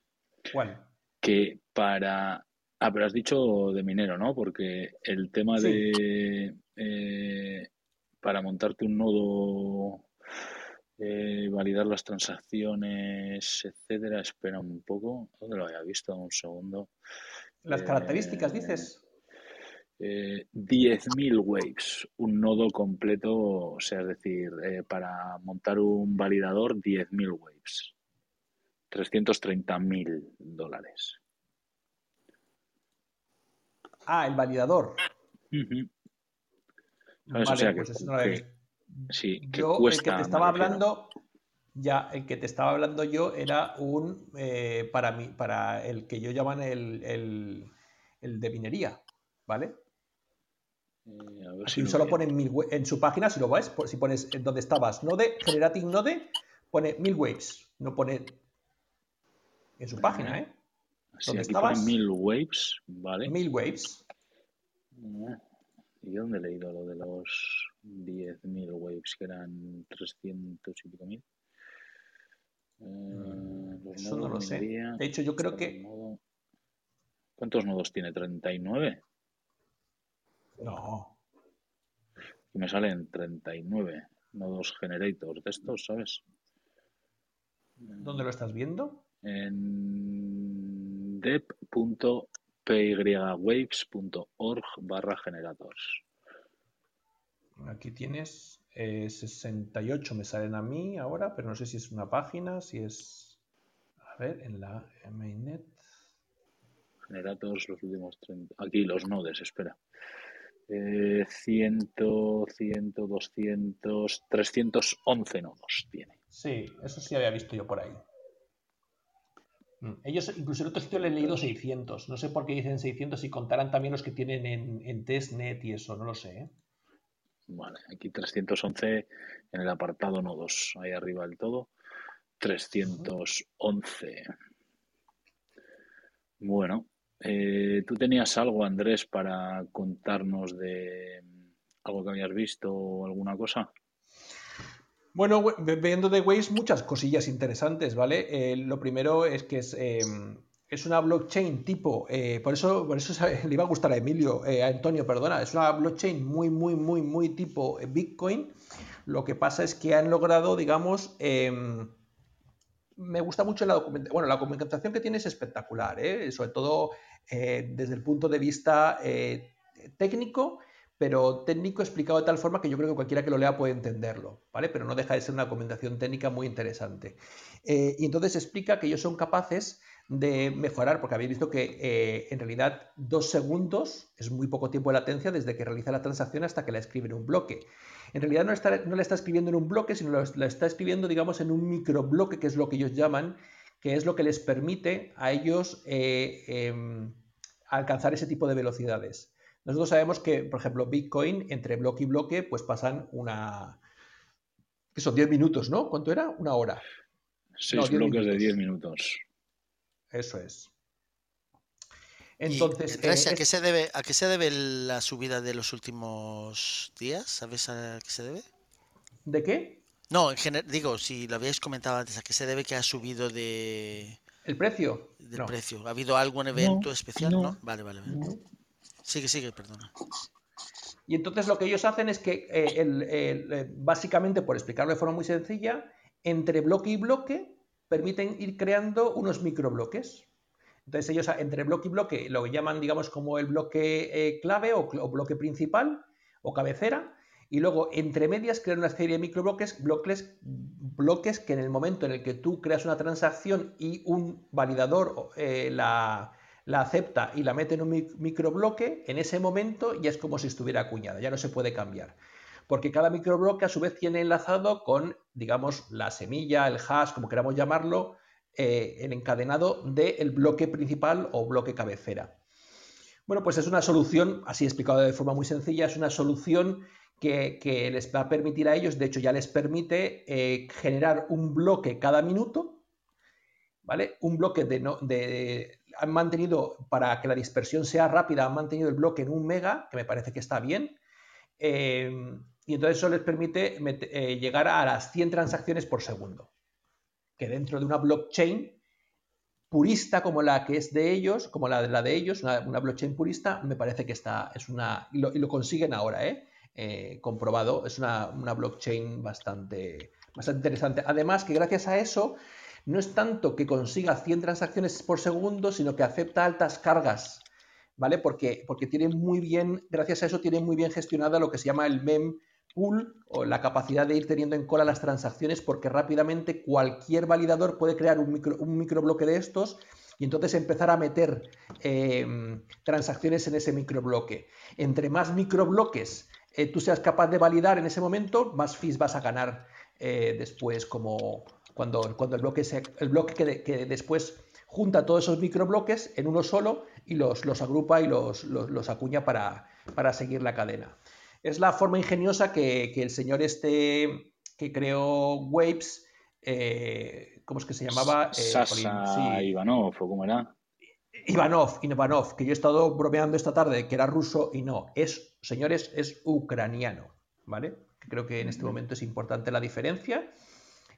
¿Cuál? Que para... Ah, pero has dicho de minero, ¿no? Porque el tema de... Eh, para montarte un nodo Eh, validar las transacciones, etcétera. Espera un poco. ¿Dónde lo había visto? Un segundo. Las características, dices. Eh, 10.000 waves, un nodo completo, o sea, es decir, eh, para montar un validador, 10.000 waves. 330.000 dólares. Ah, el validador. Vale, ¿Sabes? O sea, que, pues eso no lo había que- visto. sí, que Yo, el cuesta, que te estaba hablando, ya, el que te estaba hablando yo era un, eh, para mí, para el que yo llaman el, el, el de minería, ¿vale? Eh, a ver Aquí si lo solo veo. pone en su página, si lo ves, si pones en donde estabas, Node, Generating Node, pone mil waves, no pone en su página, ¿eh? Sí, ¿Dónde aquí pone estabas? 1000 waves, ¿vale? Mil waves. Ah, ¿Y dónde he leído lo de los 10.000 waves, que eran 300 y pico mil? Eh, Mm, Eso no lo sé. De hecho, yo creo que. nodo- ¿Cuántos nodos tiene? ¿39? No. Y me salen 39 nodos generators de estos, ¿sabes? ¿Dónde lo estás viendo? En dep.pywaves.org barra generators. Aquí tienes eh, 68, me salen a mí ahora, pero no sé si es una página, si es. A ver, en la mainnet. Generators, los últimos 30. Aquí los nodes, espera. Eh, 100, 100, 200, 311 nodos tiene. Sí, eso sí había visto yo por ahí. Mm, Ellos, incluso en otro sitio le he leído 600. No sé por qué dicen 600 y contarán también los que tienen en, en testnet y eso, no lo sé. ¿eh? Vale, aquí 311 en el apartado nodos, ahí arriba del todo. 311. Bueno, eh, tú tenías algo, Andrés, para contarnos de algo que habías visto o alguna cosa. Bueno, viendo de Waze muchas cosillas interesantes, ¿vale? Eh, lo primero es que es, eh, es una blockchain tipo, por eso, por eso le iba a gustar a Emilio, a Antonio, perdona, es una blockchain muy, muy, muy, muy tipo Bitcoin. Lo que pasa es que han logrado, digamos, em, me gusta mucho la documentación. Bueno, la documentación que tiene es espectacular, sobre todo eh, desde el punto de vista eh, técnico, pero técnico explicado de tal forma que yo creo que cualquiera que lo lea puede entenderlo, ¿vale? Pero no deja de ser una documentación técnica muy interesante. Eh, y entonces explica que ellos son capaces de mejorar, porque habéis visto que en realidad dos segundos es muy poco tiempo de latencia desde que realiza la transacción hasta que la escribe en un bloque. En realidad no, está, no la está escribiendo en un bloque, sino la está escribiendo, digamos, en un microbloque, que es lo que ellos llaman, que es lo que les permite a ellos eh, eh, alcanzar ese tipo de velocidades. Nosotros sabemos que, por ejemplo, Bitcoin, entre bloque y bloque, pues pasan una... que son 10 minutos, ¿no? ¿Cuánto era? Una hora. Seis No, 10 bloques de minutos. 10 minutos. Eso es. Entonces, Andrés, eh, ¿a, qué se debe, ¿a qué se debe la subida de los últimos días? ¿Sabes a qué se debe? ¿de qué? No, en general, digo, si lo habíais comentado antes, ¿a qué se debe que ha subido de, ¿El precio? del No. precio? ¿Ha habido algún evento especial? no. No. Vale, vale, vale. Sigue, sigue, perdona. Y entonces lo que ellos hacen es que, eh, el- el- eh, básicamente, por explicarlo de forma muy sencilla, entre bloque y bloque permiten ir creando unos microbloques. Entonces ellos entre bloque y bloque lo llaman, digamos, como el bloque eh, clave o, cl- o bloque principal o cabecera. Y luego entre medias crean una serie de microbloques bloques, bloques que en el momento en el que tú creas una transacción y un validador eh, la, la acepta y la mete en un mic- microbloque, en ese momento ya es como si estuviera acuñada, ya no se puede cambiar. Porque cada microbloque a su vez tiene enlazado con, digamos, la semilla, el hash, como queramos llamarlo, eh, el encadenado del bloque principal o bloque cabecera. Bueno, pues es una solución, así explicado de forma muy sencilla, es una solución que, les va a permitir a ellos, de hecho ya les permite eh, generar un bloque cada minuto, ¿vale? Un bloque de, no, de, Han mantenido, para que la dispersión sea rápida, han mantenido el bloque en un mega, que me parece que está bien, eh, y entonces eso les permite eh, llegar a las 100 transacciones por segundo, que dentro de una blockchain purista como la que es de ellos, como la de la de ellos, una, blockchain purista, me parece que está, es una, lo, y lo consiguen ahora, ¿eh? Eh, comprobado, es una, una blockchain bastante, bastante interesante. Además, que gracias a eso, no es tanto que consiga 100 transacciones por segundo, sino que acepta altas cargas, ¿vale? Porque, porque tiene muy bien, gracias a eso, tiene muy bien gestionada lo que se llama el mem pool o la capacidad de ir teniendo en cola las transacciones, porque rápidamente cualquier validador puede crear un, micro, un microbloque de estos y entonces empezar a meter eh, transacciones en ese microbloque. Entre más microbloques eh, tú seas capaz de validar en ese momento, más fees vas a ganar eh, después, como cuando, cuando el bloque, se, el bloque que, que, después junta todos esos microbloques en uno solo y los, los agrupa y los, los, los acuña para, para, seguir la cadena. Es la forma ingeniosa que, que el señor este que creó Waves, eh, ¿cómo es que se llamaba? Sasa sí. Ivanov, ¿o cómo era? Ivanov, Ivanov, que yo he estado bromeando esta tarde, que era ruso y no, es, señores, es ucraniano, ¿vale? Creo que en este momento es importante la diferencia.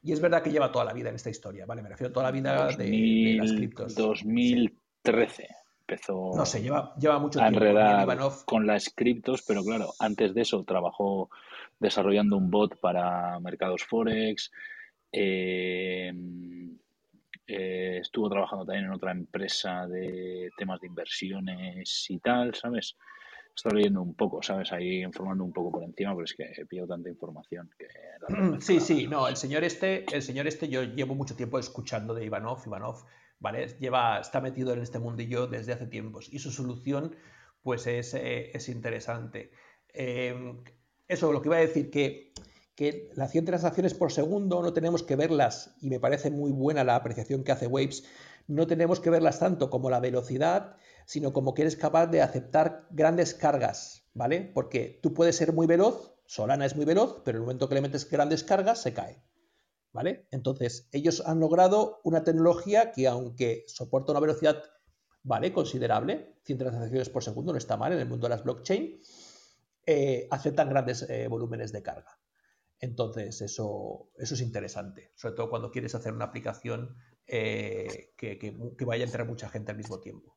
Y es verdad que lleva toda la vida en esta historia, ¿vale? Me refiero a toda la vida 2000, de, de, las criptos. 2013 sí. empezó no sé, lleva, lleva mucho a tiempo. enredar Ivanov... con las criptos, pero claro, antes de eso trabajó desarrollando un bot para mercados forex. Eh, eh, estuvo trabajando también en otra empresa de temas de inversiones y tal, ¿sabes? Estoy leyendo un poco, ¿sabes? Ahí informando un poco por encima, pero es que he pillado tanta información que... Sí, sí, no, el señor este, el señor este, yo llevo mucho tiempo escuchando de Ivanov, Ivanov, ¿vale? Lleva, está metido en este mundillo desde hace tiempos y su solución, pues es, eh, es interesante. Eh, eso, lo que iba a decir, que, que las 100 transacciones por segundo no tenemos que verlas, y me parece muy buena la apreciación que hace Waves, no tenemos que verlas tanto como la velocidad, sino como que eres capaz de aceptar grandes cargas, ¿vale? Porque tú puedes ser muy veloz, Solana es muy veloz, pero en el momento que le metes grandes cargas se cae, ¿vale? Entonces, ellos han logrado una tecnología que aunque soporta una velocidad, ¿vale? Considerable, 100 transacciones por segundo, no está mal en el mundo de las blockchain, eh, aceptan grandes eh, volúmenes de carga. Entonces, eso, eso es interesante, sobre todo cuando quieres hacer una aplicación eh, que, que, vaya a entrar mucha gente al mismo tiempo.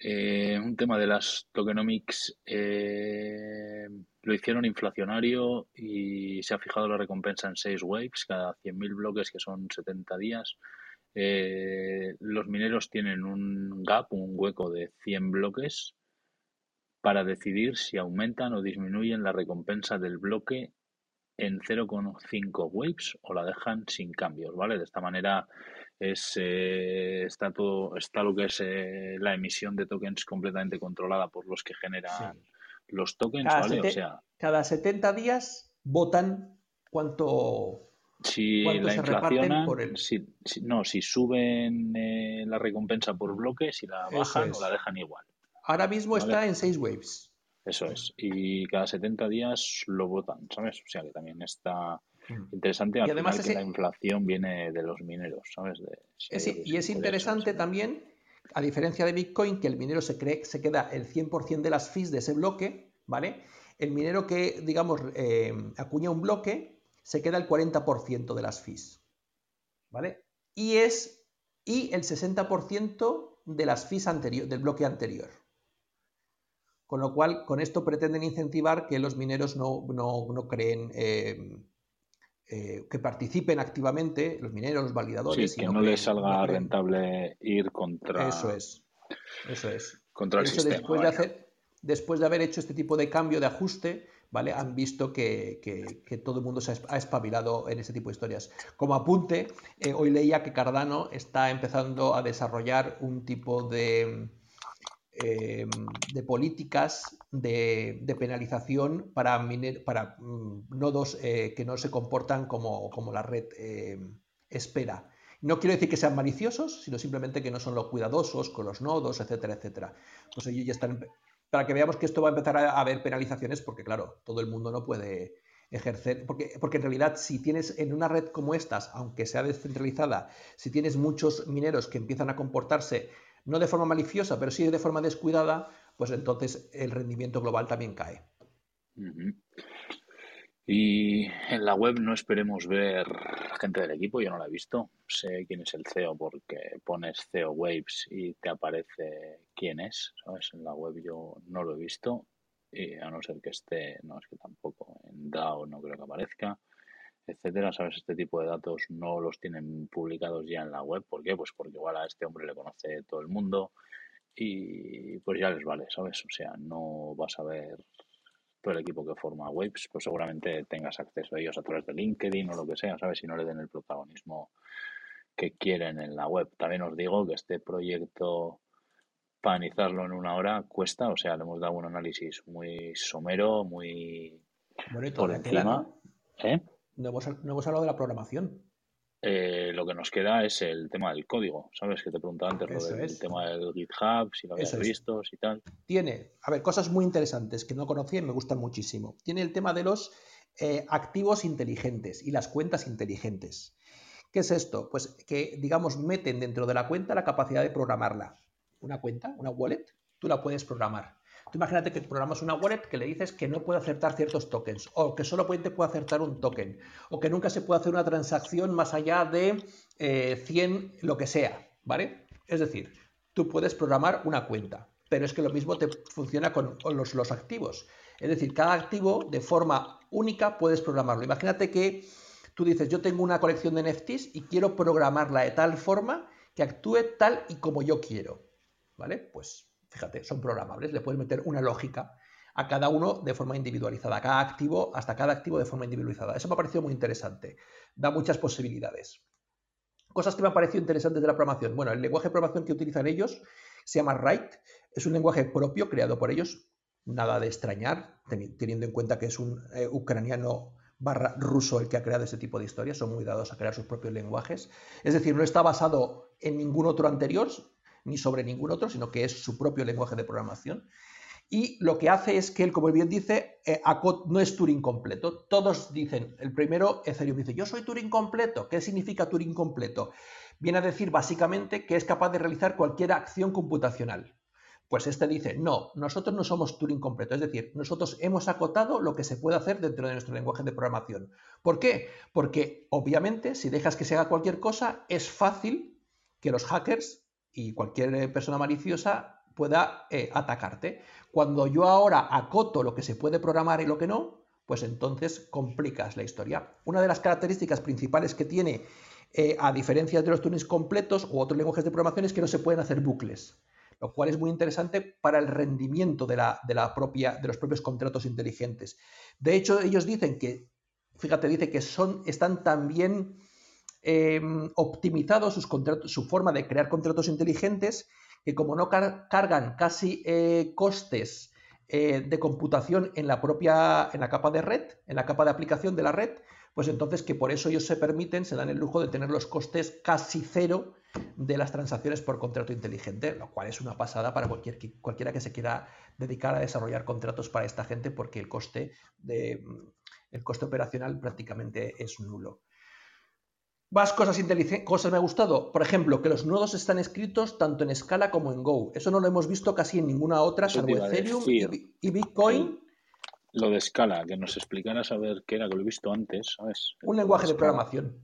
Eh, un tema de las tokenomics eh, lo hicieron inflacionario y se ha fijado la recompensa en 6 waves, cada 100.000 bloques que son 70 días. Los mineros tienen un gap, un hueco de 100 bloques para decidir si aumentan o disminuyen la recompensa del bloque en 0,5 waves o la dejan sin cambios, ¿vale? De esta manera es, eh, está todo, está lo que es eh, la emisión de tokens completamente controlada por los que generan sí. los tokens, cada ¿vale? O sea, cada 70 días votan cuánto, si cuánto la inflacionan, por el... si, si, no, si suben eh, la recompensa por bloque, si la bajan es. o la dejan igual. Ahora mismo ¿vale? está en 6 waves. Eso es. Y cada 70 días lo votan, ¿sabes? O sea que también está interesante al y además final ese... que la inflación viene de los mineros, ¿sabes? De, es, y es interesante también, a diferencia de Bitcoin, que el minero se, cree, se queda el 100% de las fees de ese bloque, ¿vale? El minero que, digamos, eh, acuña un bloque, se queda el 40% de las fees, ¿vale? Y es y el 60% de las fees anterior, del bloque anterior. Con lo cual, con esto pretenden incentivar que los mineros no, no, no creen, eh, eh, que participen activamente, los mineros, los validadores. Sí, que no, les salga no rentable ir contra. Eso es. Eso es. Contra el hecho, sistema, después, de hacer, después de haber hecho este tipo de cambio de ajuste, ¿vale? Han visto que, que, que, todo el mundo se ha espabilado en ese tipo de historias. Como apunte, eh, hoy leía que Cardano está empezando a desarrollar un tipo de, eh, de políticas de, penalización para, para mm, nodos eh, que no se comportan como, la red eh, espera. No quiero decir que sean maliciosos, sino simplemente que no son los cuidadosos con los nodos, etcétera, etcétera. Pues ellos ya están para que veamos que esto va a empezar a haber penalizaciones, porque claro, todo el mundo no puede ejercer, porque, porque en realidad si tienes en una red como estas, aunque sea descentralizada, si tienes muchos mineros que empiezan a comportarse no de forma maliciosa, pero sí de forma descuidada, pues entonces el rendimiento global también cae. Y en la web no esperemos ver gente del equipo, yo no la he visto. Sé quién es el CEO porque pones CEO Waves y te aparece quién es, ¿sabes? En la web yo no lo he visto, y a no ser que esté, no es que tampoco en DAO no creo que aparezca. Etcétera, ¿sabes? Este tipo de datos no los tienen publicados ya en la web. ¿Por qué? Pues porque igual a este hombre le conoce todo el mundo y pues ya les vale, ¿sabes? O sea, no vas a ver todo el equipo que forma Waves, pues seguramente tengas acceso a ellos a través de LinkedIn o lo que sea, ¿sabes? Si no le den el protagonismo que quieren en la web. También os digo que este proyecto, para analizarlo en una hora, cuesta, o sea, le hemos dado un análisis muy somero, muy Bonito, por tela, encima. ¿no? ¿eh? No hemos, no hemos hablado de la programación. Eh, lo que nos queda es el tema del código, ¿sabes? Que te preguntaba antes lo del es. tema del GitHub, si lo habías Eso visto, si tal. Tiene, a ver, cosas muy interesantes que no conocía y me gustan muchísimo. Tiene el tema de los eh, activos inteligentes y las cuentas inteligentes. ¿Qué es esto? Pues que, digamos, meten dentro de la cuenta la capacidad de programarla. Una cuenta, una wallet, tú la puedes programar. Tú imagínate que programas una wallet que le dices que no puede aceptar ciertos tokens, o que solo puede, puede aceptar un token, o que nunca se puede hacer una transacción más allá de eh, 100, lo que sea, ¿vale? Es decir, tú puedes programar una cuenta, pero es que lo mismo te funciona con, con los, los activos. Es decir, cada activo de forma única puedes programarlo. Imagínate que tú dices, yo tengo una colección de NFTs y quiero programarla de tal forma que actúe tal y como yo quiero. ¿Vale? Pues fíjate, son programables, le puedes meter una lógica a cada uno de forma individualizada, a cada activo, hasta cada activo de forma individualizada. Eso me ha parecido muy interesante, da muchas posibilidades. Cosas que me han parecido interesantes de la programación. Bueno, el lenguaje de programación que utilizan ellos se llama Write, es un lenguaje propio creado por ellos, nada de extrañar, teniendo en cuenta que es un eh, ucraniano barra ruso el que ha creado ese tipo de historias, son muy dados a crear sus propios lenguajes. Es decir, no está basado en ningún otro anterior, ni sobre ningún otro, sino que es su propio lenguaje de programación. Y lo que hace es que él, como bien dice, eh, no es Turing completo. Todos dicen, el primero, Ethereum dice, yo soy Turing completo. ¿Qué significa Turing completo? Viene a decir básicamente que es capaz de realizar cualquier acción computacional. Pues este dice, no, nosotros no somos Turing completo, es decir, nosotros hemos acotado lo que se puede hacer dentro de nuestro lenguaje de programación. ¿Por qué? Porque obviamente si dejas que se haga cualquier cosa, es fácil que los hackers y cualquier persona maliciosa pueda eh, atacarte. Cuando yo ahora acoto lo que se puede programar y lo que no, pues entonces complicas la historia. Una de las características principales que tiene, eh, a diferencia de los Turing completos u otros lenguajes de programación, es que no se pueden hacer bucles lo cual es muy interesante para el rendimiento de, la, de, la propia, de los propios contratos inteligentes. De hecho, ellos dicen que, fíjate, dice que son, están también eh, optimizados sus su forma de crear contratos inteligentes, que como no car cargan casi eh, costes eh, de computación en la propia, en la capa de red, en la capa de aplicación de la red, pues entonces que por eso ellos se permiten, se dan el lujo de tener los costes casi cero de las transacciones por contrato inteligente, lo cual es una pasada para cualquier, cualquiera que se quiera dedicar a desarrollar contratos para esta gente porque el coste, de, el coste operacional prácticamente es nulo. Más cosas inteligentes, cosas me ha gustado. Por ejemplo, que los nodos están escritos tanto en Scala como en Go. Eso no lo hemos visto casi en ninguna otra, salvo a Ethereum y, y Bitcoin. Lo de escala, que nos explicara saber qué era, que lo he visto antes, ¿sabes? Un lenguaje de Scala. programación.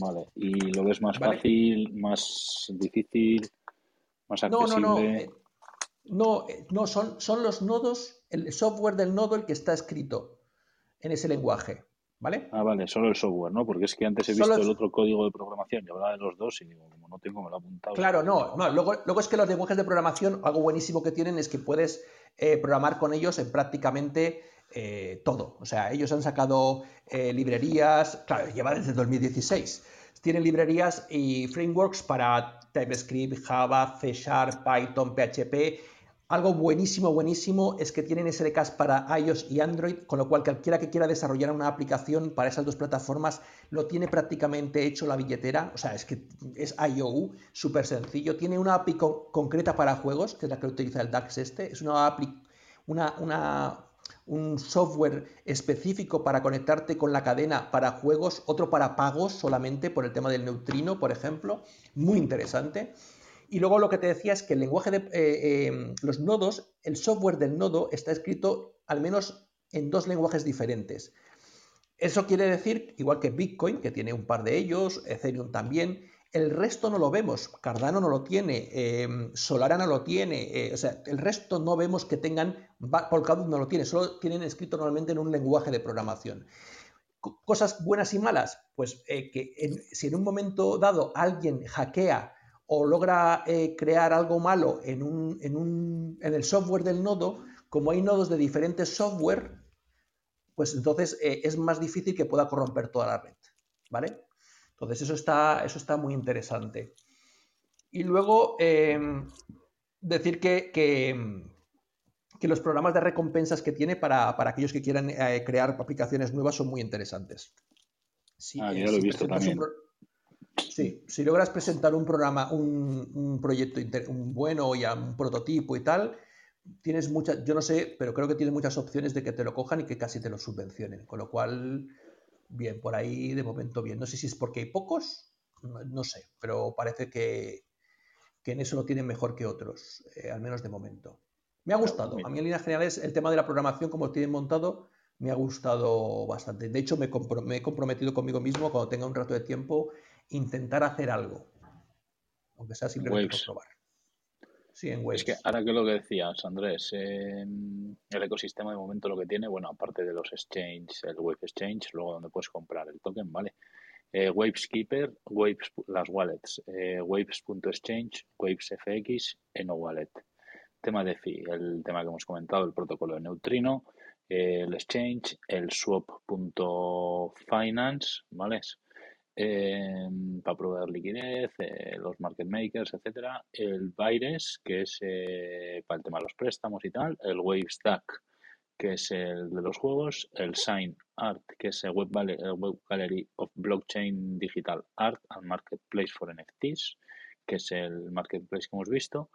Vale, y lo ves más Vale. fácil, más difícil, más No, accesible. no, no. eh, No, eh, no son, son los nodos, el software del nodo el que está escrito en ese lenguaje. ¿Vale? Ah, vale, solo el software, ¿no? Porque es que antes he visto el- el otro código de programación y hablaba de los dos y digo, como no tengo, me lo he apuntado. Claro, no, no. Luego, luego es que los lenguajes de programación, algo buenísimo que tienen es que puedes eh, programar con ellos en prácticamente eh, todo. O sea, ellos han sacado eh, librerías, claro, lleva desde 2016. Tienen librerías y frameworks para TypeScript, Java, C Sharp, Python, PHP. Algo buenísimo, buenísimo es que tienen SDKs para iOS y Android, con lo cual cualquiera que quiera desarrollar una aplicación para esas dos plataformas lo tiene prácticamente hecho la billetera. O sea, es que es IOU, súper sencillo. Tiene una API co- concreta para juegos, que es la que utiliza el DAX este. Es una API, una, una- un software específico para conectarte con la cadena para juegos, otro para pagos solamente por el tema del neutrino, por ejemplo. Muy interesante. Y luego lo que te decía es que el lenguaje de eh, eh, los nodos, el software del nodo está escrito al menos en dos lenguajes diferentes. Eso quiere decir, igual que Bitcoin, que tiene un par de ellos, Ethereum también, el resto no lo vemos. Cardano no lo tiene, eh, no lo tiene, eh, o sea, el resto no vemos que tengan, Polkadot no lo tiene, solo tienen escrito normalmente en un lenguaje de programación. Co- Cosas buenas y malas, pues que si en un momento dado alguien hackea o logra eh, crear algo malo en, un, en, un- en el software del nodo, como hay nodos de diferentes software, pues entonces eh, es más difícil que pueda corromper toda la red, ¿vale? Entonces eso está, eso está muy interesante. Y luego eh, decir que, que, que los programas de recompensas que tiene para, para aquellos que quieran eh, crear aplicaciones nuevas son muy interesantes. Si, Ah, yo lo he visto un también. Sí, si logras presentar un programa, un, un proyecto inter- un bueno y un prototipo y tal, tienes muchas, yo no sé, pero creo que tienes muchas opciones de que te lo cojan y que casi te lo subvencionen. Con lo cual, bien, por ahí de momento bien. No sé si es porque hay pocos, no, no sé, pero parece que, que en eso lo tienen mejor que otros, eh, al menos de momento. Me ha gustado. A mí en líneas generales el tema de la programación, como lo tienen montado, me ha gustado bastante. De hecho, me, compro- me he comprometido conmigo mismo cuando tenga un rato de tiempo intentar hacer algo. Aunque sea simplemente por probar. Sí, en Waves. Es que ahora que lo que decías, Andrés, eh, el ecosistema de momento lo que tiene, bueno, aparte de los exchanges, el Wave Exchange, luego donde puedes comprar el token, ¿vale? Eh, Waveskeeper, Waves, las wallets, eh, Waves.exchange, WavesFX, Eno Wallet. Tema de FI, el tema que hemos comentado, el protocolo de neutrino, el exchange, el swap.finance, ¿vale? Eh, para proveer liquidez, eh, los market makers, etcétera, el Baires, que es eh, para el tema de los préstamos y tal, el Wavestack, que es el de los juegos, el Sign Art, que es el Web, Val- el Web Gallery of Blockchain Digital Art and Marketplace for NFTs, que es el marketplace que hemos visto,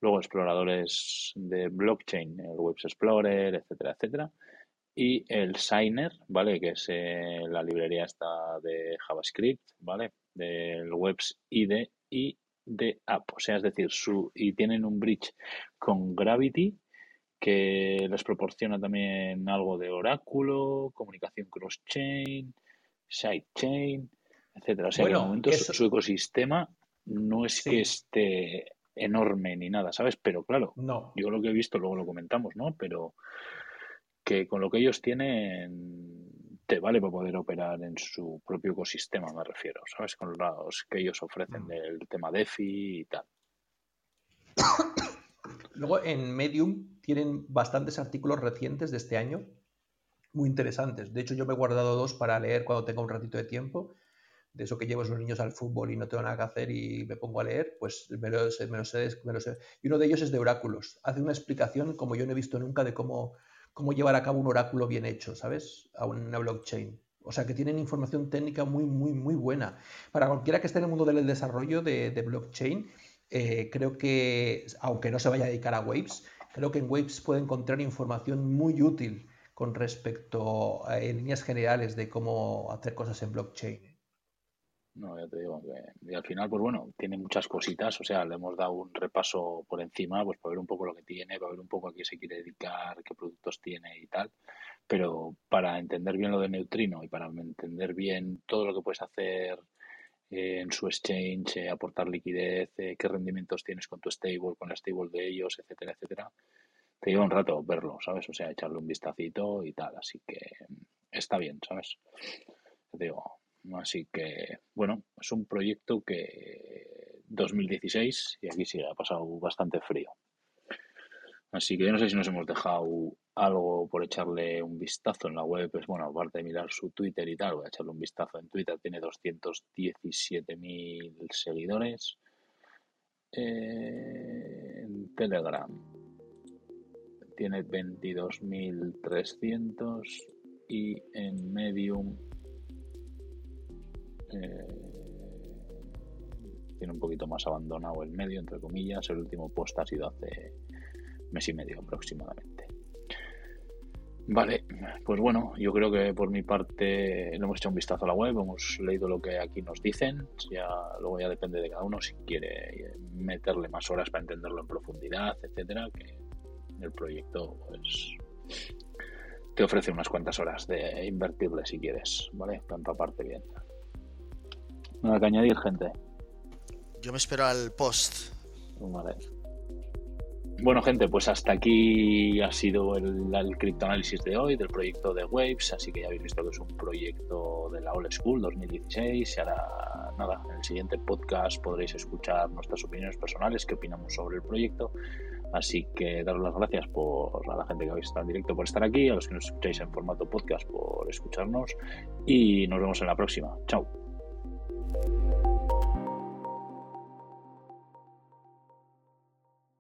luego exploradores de blockchain, el Webs Explorer, etcétera, etcétera, y el Signer, ¿vale? Que es eh, la librería esta de JavaScript, ¿vale? Del Webs IDE y de App. O sea, es decir, su, y tienen un bridge con Gravity que les proporciona también algo de oráculo, comunicación cross-chain, sidechain, etcétera. O sea, que de Bueno, momento su, eso- su ecosistema no es Sí. que esté enorme ni nada, ¿sabes? Pero claro, No. yo lo que he visto, luego lo comentamos, ¿no? Pero que con lo que ellos tienen te vale para poder operar en su propio ecosistema, me refiero, ¿sabes? Con los que ellos ofrecen Mm. del tema DeFi y tal. Luego en Medium tienen bastantes artículos recientes de este año, muy interesantes. De hecho, yo me he guardado dos para leer cuando tenga un ratito de tiempo. De eso que llevo a los niños al fútbol y no tengo nada que hacer y me pongo a leer, pues me lo, sé- me lo sé, me lo sé. Y uno de ellos es de oráculos. Hace una explicación como yo no he visto nunca de cómo, cómo llevar a cabo un oráculo bien hecho, ¿sabes? A una blockchain. O sea, que tienen información técnica muy, muy, muy buena. Para cualquiera que esté en el mundo del desarrollo de, blockchain, eh, creo que, aunque no se vaya a dedicar a Waves, creo que en Waves puede encontrar información muy útil con respecto a, en líneas generales de cómo hacer cosas en blockchain. No, ya te digo que y al final, pues bueno, tiene muchas cositas, o sea, le hemos dado un repaso por encima, pues para ver un poco lo que tiene, para ver un poco a qué se quiere dedicar, qué productos tiene y tal, pero para entender bien lo de Neutrino y para entender bien todo lo que puedes hacer eh, en su exchange, eh, aportar liquidez, eh, qué rendimientos tienes con tu stable, con la stable de ellos, etcétera, etcétera, te lleva un rato verlo, ¿sabes? O sea, echarle un vistacito y tal, así que mm, está bien, ¿sabes? Te digo, así que, bueno, es un proyecto que 2016 y aquí sí ha pasado bastante frío. Así que yo no sé si nos hemos dejado algo por echarle un vistazo en la web. Pues bueno, aparte de mirar su Twitter y tal, voy a echarle un vistazo en Twitter. Tiene 217.000 seguidores. Eh, en Telegram tiene 22.300 y en Medium eh, tiene un poquito más abandonado el medio, entre comillas. El último post ha sido hace mes y medio aproximadamente. Vale, pues bueno, yo creo que por mi parte le hemos echado un vistazo a la web, hemos leído lo que aquí nos dicen, ya luego ya depende de cada uno si quiere meterle más horas para entenderlo en profundidad, etcétera, que el proyecto pues te ofrece unas cuantas horas de invertirle si quieres, ¿vale? Para empaparte bien. Nada que añadir, gente. Yo me espero al post. Vale. Bueno, gente, pues hasta aquí ha sido el, el criptoanálisis de hoy del proyecto de Waves. Así que ya habéis visto que es un proyecto de la Old School 2016. Y ahora, nada, en el siguiente podcast podréis escuchar nuestras opiniones personales, qué opinamos sobre el proyecto. Así que daros las gracias por a la gente que habéis estado en directo por estar aquí, a los que nos escucháis en formato podcast por escucharnos y nos vemos en la próxima. Chao. you